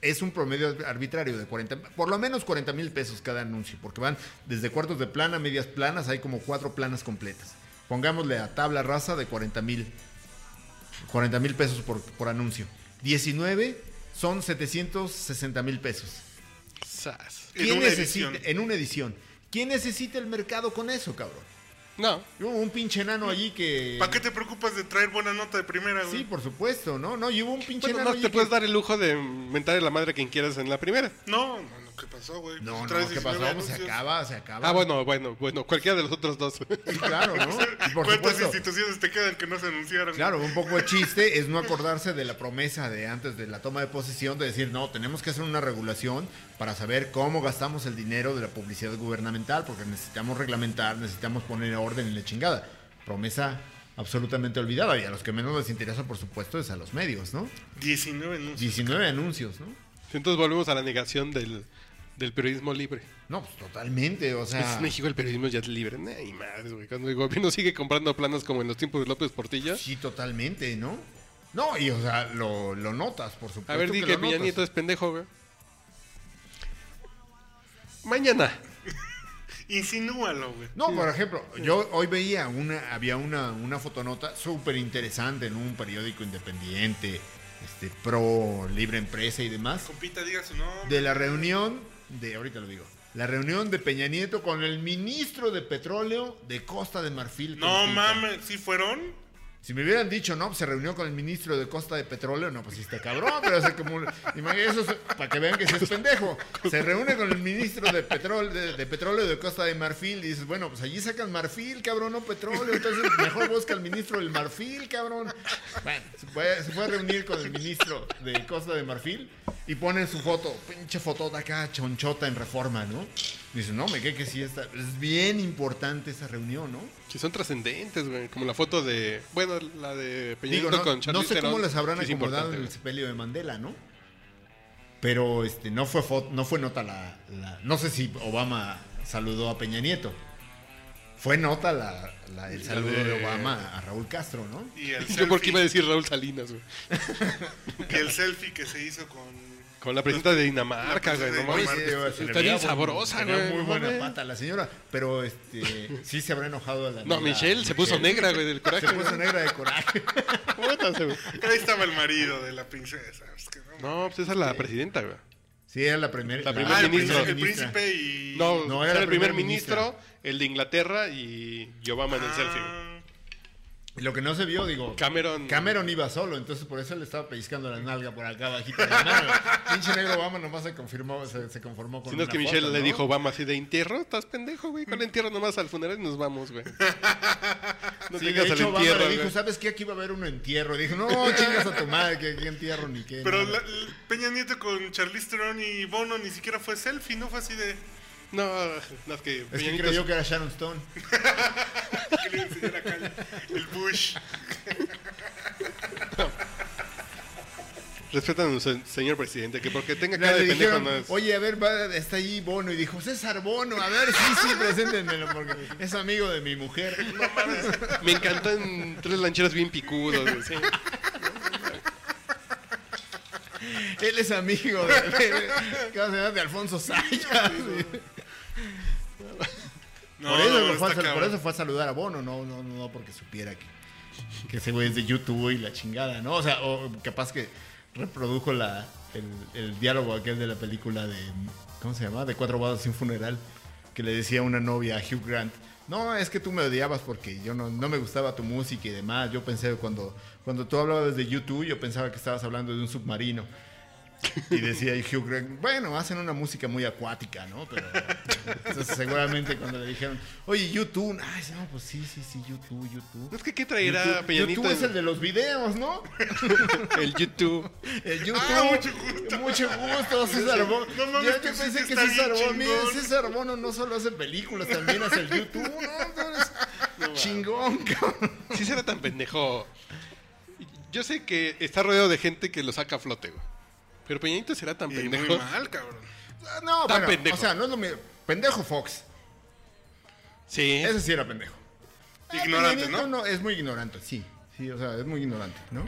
Es un promedio arbitrario de 40, por lo menos 40 mil pesos cada anuncio, porque van desde cuartos de plana, medias planas, hay como cuatro planas completas. Pongámosle a tabla rasa de 40 mil. 40 mil pesos por, por anuncio. 19 son 760 mil pesos. Sas. En ¿Quién una necesita, edición. en una edición? ¿Quién necesita el mercado con eso, cabrón? No. Hubo un pinche enano allí que. ¿Para qué te preocupas de traer buena nota de primera, güey? Sí, por supuesto, ¿no? No, y hubo un pinche Bueno, enano no allí te que- puedes dar el lujo de mentar a la madre a quien quieras en la primera. No, no, ¿qué pasó, güey? No, no, Traes ¿qué 19 pasó? Pues se acaba, se acaba. Ah, bueno, bueno, bueno, cualquiera de los otros dos. Sí, claro, ¿no? Por ¿Cuántas supuesto. instituciones te quedan que no se anunciaron? Claro, un poco de chiste es no acordarse de la promesa de antes de la toma de posesión de decir, no, tenemos que hacer una regulación para saber cómo gastamos el dinero de la publicidad gubernamental, porque necesitamos reglamentar, necesitamos poner orden en la chingada. Promesa absolutamente olvidada y a los que menos les interesa, por supuesto, es a los medios, ¿no? 19 anuncios. 19 anuncios, ¿no? Entonces volvemos a la negación del, del periodismo libre. No, pues totalmente, o sea... Pues en México el periodismo ya es libre. Ay, madre, güey. Cuando el gobierno sigue comprando planas como en los tiempos de López Portilla. Sí, totalmente, ¿no? No, y o sea, lo, lo notas, por supuesto. A ver, di que lo Peña notas. Nieto es pendejo, güey. Mañana. Insinúalo, güey. No, por ejemplo, yo hoy veía una, había una, una fotonota súper interesante en un periódico independiente, este, pro libre empresa y demás, Compita, diga su nombre. de la reunión de, ahorita lo digo, la reunión de Peña Nieto con el ministro de Petróleo de Costa de Marfil. No mames, ¿sí fueron? Si me hubieran dicho, no, pues se reunió con el ministro de Costa de Petróleo, no, pues sí está cabrón, pero sea, como, eso es para que vean que es pendejo. Se reúne con el ministro de Petróleo de, Petróleo de Costa de Marfil y dices, bueno, pues allí sacan marfil, cabrón, no petróleo, entonces mejor busca al ministro del marfil, cabrón. Bueno, se fue, a reunir con el ministro de Costa de Marfil y pone su foto, pinche foto acá, chonchota en reforma, ¿no? Dice, no, me quedé que sí está, es bien importante esa reunión, ¿no? Que son trascendentes, güey. Como la foto de. Bueno, la de Peña Digo, Nieto no, con no Charlize sé cómo les habrán sí acomodado en el sepelio de Mandela, ¿no? Pero este no fue fo- no fue nota la, la- no sé si Obama saludó a Peña Nieto. Fue nota la, la- el saludo de- de Obama a Raúl Castro, ¿no? Y el Yo porque iba a decir Raúl Salinas, güey. y el selfie que se hizo con... Con la presidenta de Dinamarca, güey. No mames. Está bien sabrosa, güey. Muy buena pata la señora, pero este sí se habrá enojado la No, Michelle se puso negra, güey, del coraje. Se puso negra de coraje. Ahí estaba el marido de la princesa. no, pues esa es la presidenta, güey. Sí, era la primera La la- primera Ah, el, ministro. príncipe- el ministra. príncipe y... No, No, era, el primer ministro, ministra. el de Inglaterra y, Obama en el selfie. Y Lo que no se vio, digo, Cameron. Cameron iba solo, entonces por eso le estaba pellizcando la nalga por acá bajito de la mano. Pinche negro Obama nomás se confirmó, se, se conformó con Si no es que Michelle foto, le ¿no? dijo Obama así de entierro, estás pendejo, güey. Con el entierro nomás al funeral y nos vamos, güey. No Sí, de tengas el hecho, Obama entierro, le dijo. ¿sabes qué? Aquí va a haber un entierro. Dijo, no, chingas a tu madre, que aquí entierro ni qué. Pero nada". la- la- Peña Nieto con Charlize Theron y Bono ni siquiera fue selfie, ¿no? Fue así de... No, no es que Es Peña que creyó que era Sharon Stone. que le enseñara acá el- el Bush. Respetan a nuestro señor presidente, que porque tenga cara de pendejo no es. oye, a ver, va, está ahí Bono. Y dijo, César Bono, a ver, sí, sí, preséntenmelo, porque es amigo de mi mujer. No mames, me encantó en tres lancheras bien picudos, sí. Él es amigo de, de Alfonso Sayas. No, por, eso no, fue a está sal- por cabrón. eso fue a saludar a Bono, no, no, no porque supiera que, que ese güey es de YouTube y la chingada, ¿no? O sea, o capaz que reprodujo la, el, el diálogo aquel de la película de, ¿cómo se llama? De Cuatro Bodas sin Funeral, que le decía una novia a Hugh Grant, No, es que tú me odiabas porque yo no, no me gustaba tu música y demás. Yo pensé cuando, cuando tú hablabas de YouTube, yo pensaba que estabas hablando de un submarino. Y decía Hugh Grant, bueno, hacen una música muy acuática, ¿no? Pero entonces, seguramente cuando le dijeron, oye, YouTube, ay, no, pues sí, sí, sí, YouTube, YouTube. Es que ¿qué traerá YouTube, Peñanito? YouTube es el de los videos, ¿no? el YouTube. El YouTube. Ah, mucho gusto. Mucho gusto, César Bono. No yo, que sí pensé que César Bono. César Bono no solo hace películas, también hace el YouTube, ¿no? Eres chingón, cabrón. Sí será tan pendejo. Yo sé que está rodeado de gente que lo saca a flote, güey. Pero Peñanito será tan Y pendejo. muy mal, cabrón. No, Tan bueno, pendejo. o sea, no es lo mismo. Pendejo Fox. Sí. Ese sí era pendejo. Ah, Ignorante, Peñanito ¿no? Es muy ignorante, sí. Sí, o sea, es muy ignorante, ¿no?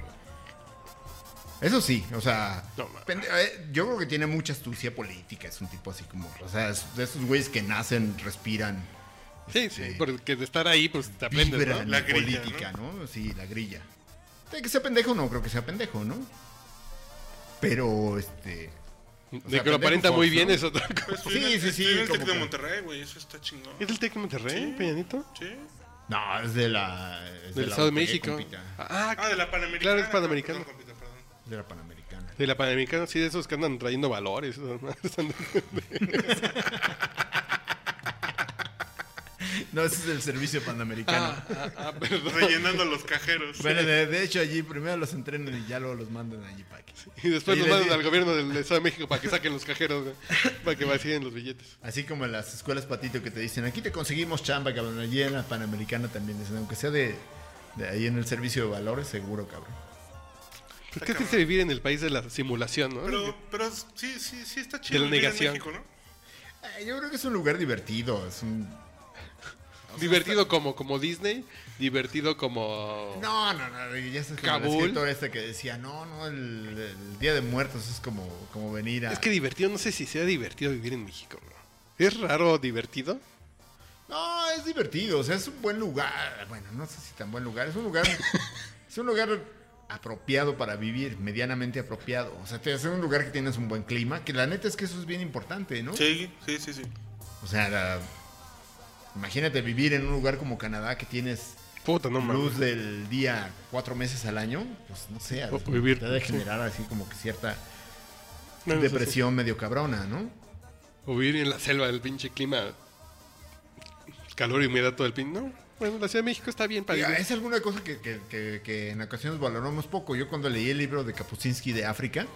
Eso sí, o sea, No, pende- eh, yo creo que tiene mucha astucia política, es un tipo así como, o sea, es de esos güeyes que nacen, respiran, Sí, sí. Porque de estar ahí, pues te aprendes, ¿no? La grilla, política, ¿no? Sí, la grilla. De que sea pendejo, no creo que sea pendejo, ¿no? Pero, este... De sea, que lo aparenta muy ¿no? bien es otra cosa. Pues, Sí, sí, sí, en el Tec de Monterrey, güey. Eso está chingón. ¿Es del Tec de Monterrey, Sí. Peñanito? Sí. No, es de la... es Del Estado de México. compita, Ah, Ah, de la Panamericana. Claro, es Panamericano. Perdón, compita, perdón. de la Panamericana. de la Panamericana, sí, de esos que andan trayendo valores. ¿no? No, ese es el servicio panamericano. ah, ah, ah. Rellenando los cajeros. Bueno, de, de hecho allí primero los entrenan y ya luego los mandan allí para que... Y después nos les mandan al gobierno del Estado de México para que saquen los cajeros, güey, para que vacíen los billetes. Así como en las escuelas patito que te dicen, aquí te conseguimos chamba, cabrón. Allí en la Panamericana también dicen, aunque sea de, de ahí en el servicio de valores, seguro, cabrón. Pues qué triste vivir en el país de la simulación, ¿no? Pero, pero sí, sí, sí está chido. De la vivir en negación. México, ¿no? Eh, yo creo que es un lugar divertido, es un... divertido como, como Disney, divertido como... No, no, no, ya como el escritor este que decía, no, no, el, el Día de Muertos es como, como venir a... Es que divertido, no sé si sea divertido vivir en México, bro. ¿Es raro divertido? No, es divertido, o sea, es un buen lugar. Bueno, no sé si tan buen lugar, es un lugar... es un lugar apropiado para vivir, medianamente apropiado. O sea, te- es un lugar que tienes un buen clima, que la neta es que eso es bien importante, ¿no? Sí, sí, sí, sí. O sea, la- imagínate vivir en un lugar como Canadá que tienes Puta, no luz del día cuatro meses al año, pues no sé, O vivir- te debe generar así como que cierta No, eso sí. depresión medio cabrona, ¿no? O vivir en la selva, el pinche clima, calor y humedad todo el pin. No, bueno, la Ciudad de México está bien para Oiga, es alguna cosa que, que- que- que en ocasiones valoramos poco. Yo cuando leí el libro de Kapuscinski de África,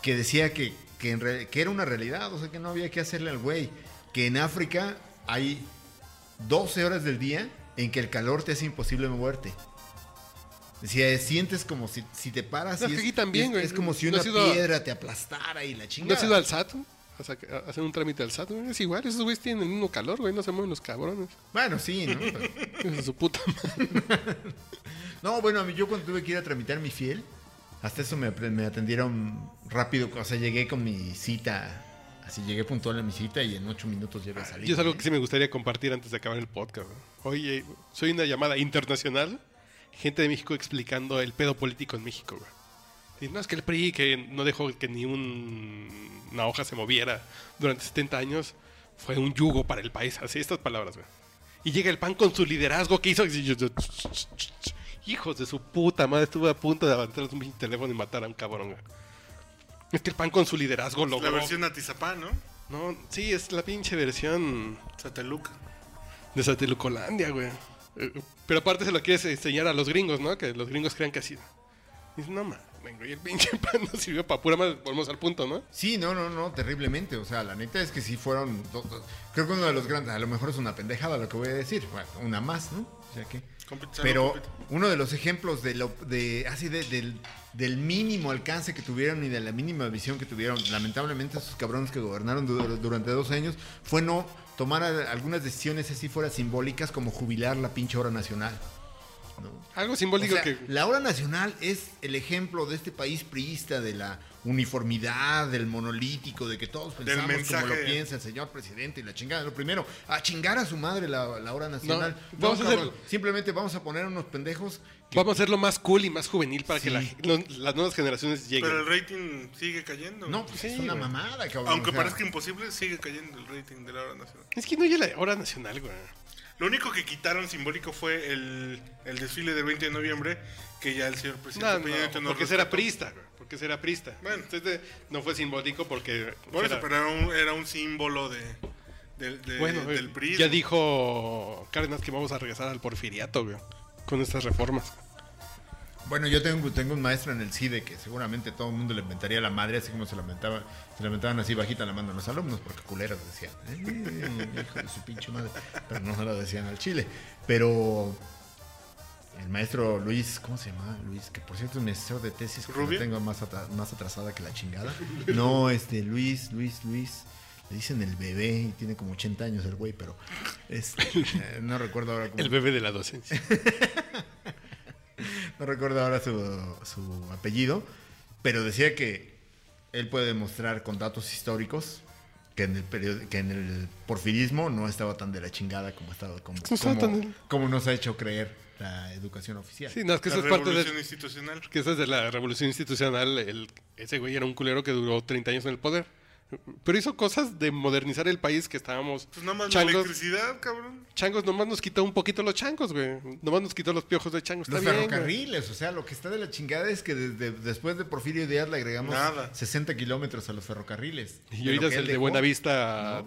que decía que, que, en re- que era una realidad, o sea que no había que hacerle al güey, que en África hay 12 horas del día en que el calor te hace imposible moverte. Decía, sientes como si, si te paras No, y es también, es- güey. es como si ¿No una a- piedra te aplastara y la ¿No chingada. has ido al SAT? A, hacer un trámite al SAT, güey. Es igual, esos güeyes tienen el mismo calor, güey. No se mueven los cabrones. Bueno, sí, ¿no? Pero- su puta madre. No, bueno, a mí yo cuando tuve que ir a tramitar mi fiel, hasta eso me, me atendieron rápido. O sea, llegué con mi cita. Así llegué puntual a mi cita y en ocho minutos ya había salido. Yo es algo que sí me gustaría compartir antes de acabar el podcast. Oye, soy una llamada internacional. Gente de México explicando el pedo político en México, güey. No, es que el PRI que no dejó que ni un- una hoja se moviera durante 70 años fue un yugo para el país. Así, estas palabras, güey. Y llega el PAN con su liderazgo que hizo... Hijos de su puta madre, estuve a punto de levantar un teléfono y matar a un cabrón, güey. Es que el PAN con su liderazgo logró... La versión Atizapán, ¿no? No, sí, es la pinche versión Sateluca. de Satelucolandia, güey. Eh, Pero aparte se lo quieres enseñar a los gringos, ¿no? Que los gringos crean que así. Dices, no mames, el pinche pan no sirvió para pura más. Volvemos al punto, ¿no? Sí, no, no, no, terriblemente. O sea, la neta es que sí fueron. do- do- creo que uno de los grandes, a lo mejor es una pendejada lo que voy a decir. Bueno, una más, ¿no? O sea que. Pero compite. uno de los ejemplos de lo, de, así de- del, del mínimo alcance que tuvieron y de la mínima visión que tuvieron, lamentablemente, esos cabrones que gobernaron du- durante dos años, fue no tomar algunas decisiones así fuera simbólicas como jubilar la pinche hora nacional. ¿no? Algo O simbólico sea, que. La hora nacional es el ejemplo de este país priista, de la uniformidad, del monolítico, de que todos pensamos como lo piensa el señor presidente y la chingada. Lo primero, a chingar a su madre la, la hora nacional. No, No, vamos a hacer- Simplemente vamos a poner unos pendejos. que- Vamos a hacerlo más cool y más juvenil para que la- las nuevas generaciones lleguen. Pero el rating sigue cayendo. no, pues Sí, es una güey. mamada, cabrón. Aunque o sea, parezca imposible, sigue cayendo el rating de la hora nacional. Es que no hay la hora nacional, güey. Lo único que quitaron simbólico fue el, el desfile del 20 de noviembre, que ya el señor presidente No, no, nos porque será prista, güey, porque será prista. Bueno. Entonces no fue simbólico porque... Por eso, era- pero era un, era un símbolo de, de- de- bueno, del eh, PRI. ya dijo Cárdenas que vamos a regresar al porfiriato, güey, con estas reformas. Bueno, yo tengo, tengo un maestro en el CIDE que seguramente todo el mundo le inventaría la madre, así como se lamentaba, se lamentaban así bajita la mano a los alumnos, porque culeros decían, "Eh, hijo de su pinche madre. Pero no se lo decían al chile. Pero el maestro Luis, ¿cómo se llama? Luis, que por cierto es mi asesor de tesis, que tengo más, atra- más atrasada que la chingada. No, este, Luis, Luis, Luis. Le dicen el bebé y tiene como 80 años el güey, pero este, eh, no recuerdo ahora cómo. El bebé de la docencia. No recuerdo ahora su, su apellido, pero decía que él puede demostrar con datos históricos que en el period- que en el porfirismo no estaba tan de la chingada como estaba como, como nos ha hecho creer la educación oficial. Sí, no, es que la eso es parte revolución de... institucional. Que eso es de la revolución institucional. El, ese güey era un culero que duró 30 años en el poder. Pero hizo cosas de modernizar el país que estábamos... Pues nada más la changos, electricidad, cabrón. changos, nomás nos quitó un poquito los changos, güey. Nomás nos quitó los piojos de changos. Los Está bien, güey. ferrocarriles, o sea, lo que está de la chingada es que desde, después de Porfirio Díaz le agregamos Nada. 60 kilómetros a los ferrocarriles. Y ahorita es el de dejó. Buena Vista a,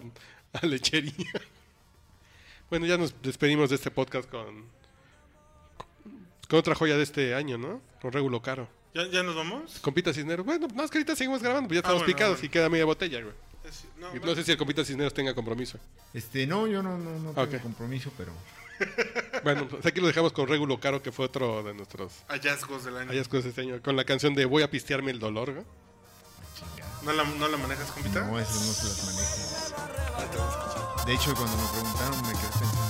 a lechería. bueno, ya nos despedimos de este podcast con, con otra joya de este año, ¿no? Con Regulo Caro. ¿Ya, ¿Ya nos vamos? Compita Cisneros. Bueno, no, es que ahorita seguimos grabando, pues ya estamos bueno, picados bueno. y queda media botella, güey. Es- No, Y no. No sé si el Compita Cisneros tenga compromiso. Este, no, yo no, no, no tengo Ok. compromiso, pero Bueno, pues aquí lo dejamos con Regulo Caro, que fue otro de nuestros Hallazgos del año. hallazgos de este año. Con la canción de Voy a pistearme el dolor, güey. ¿No la, ¿No la manejas, compita? No, eso no se las manejo. De hecho, cuando me preguntaron, me quedé pensando.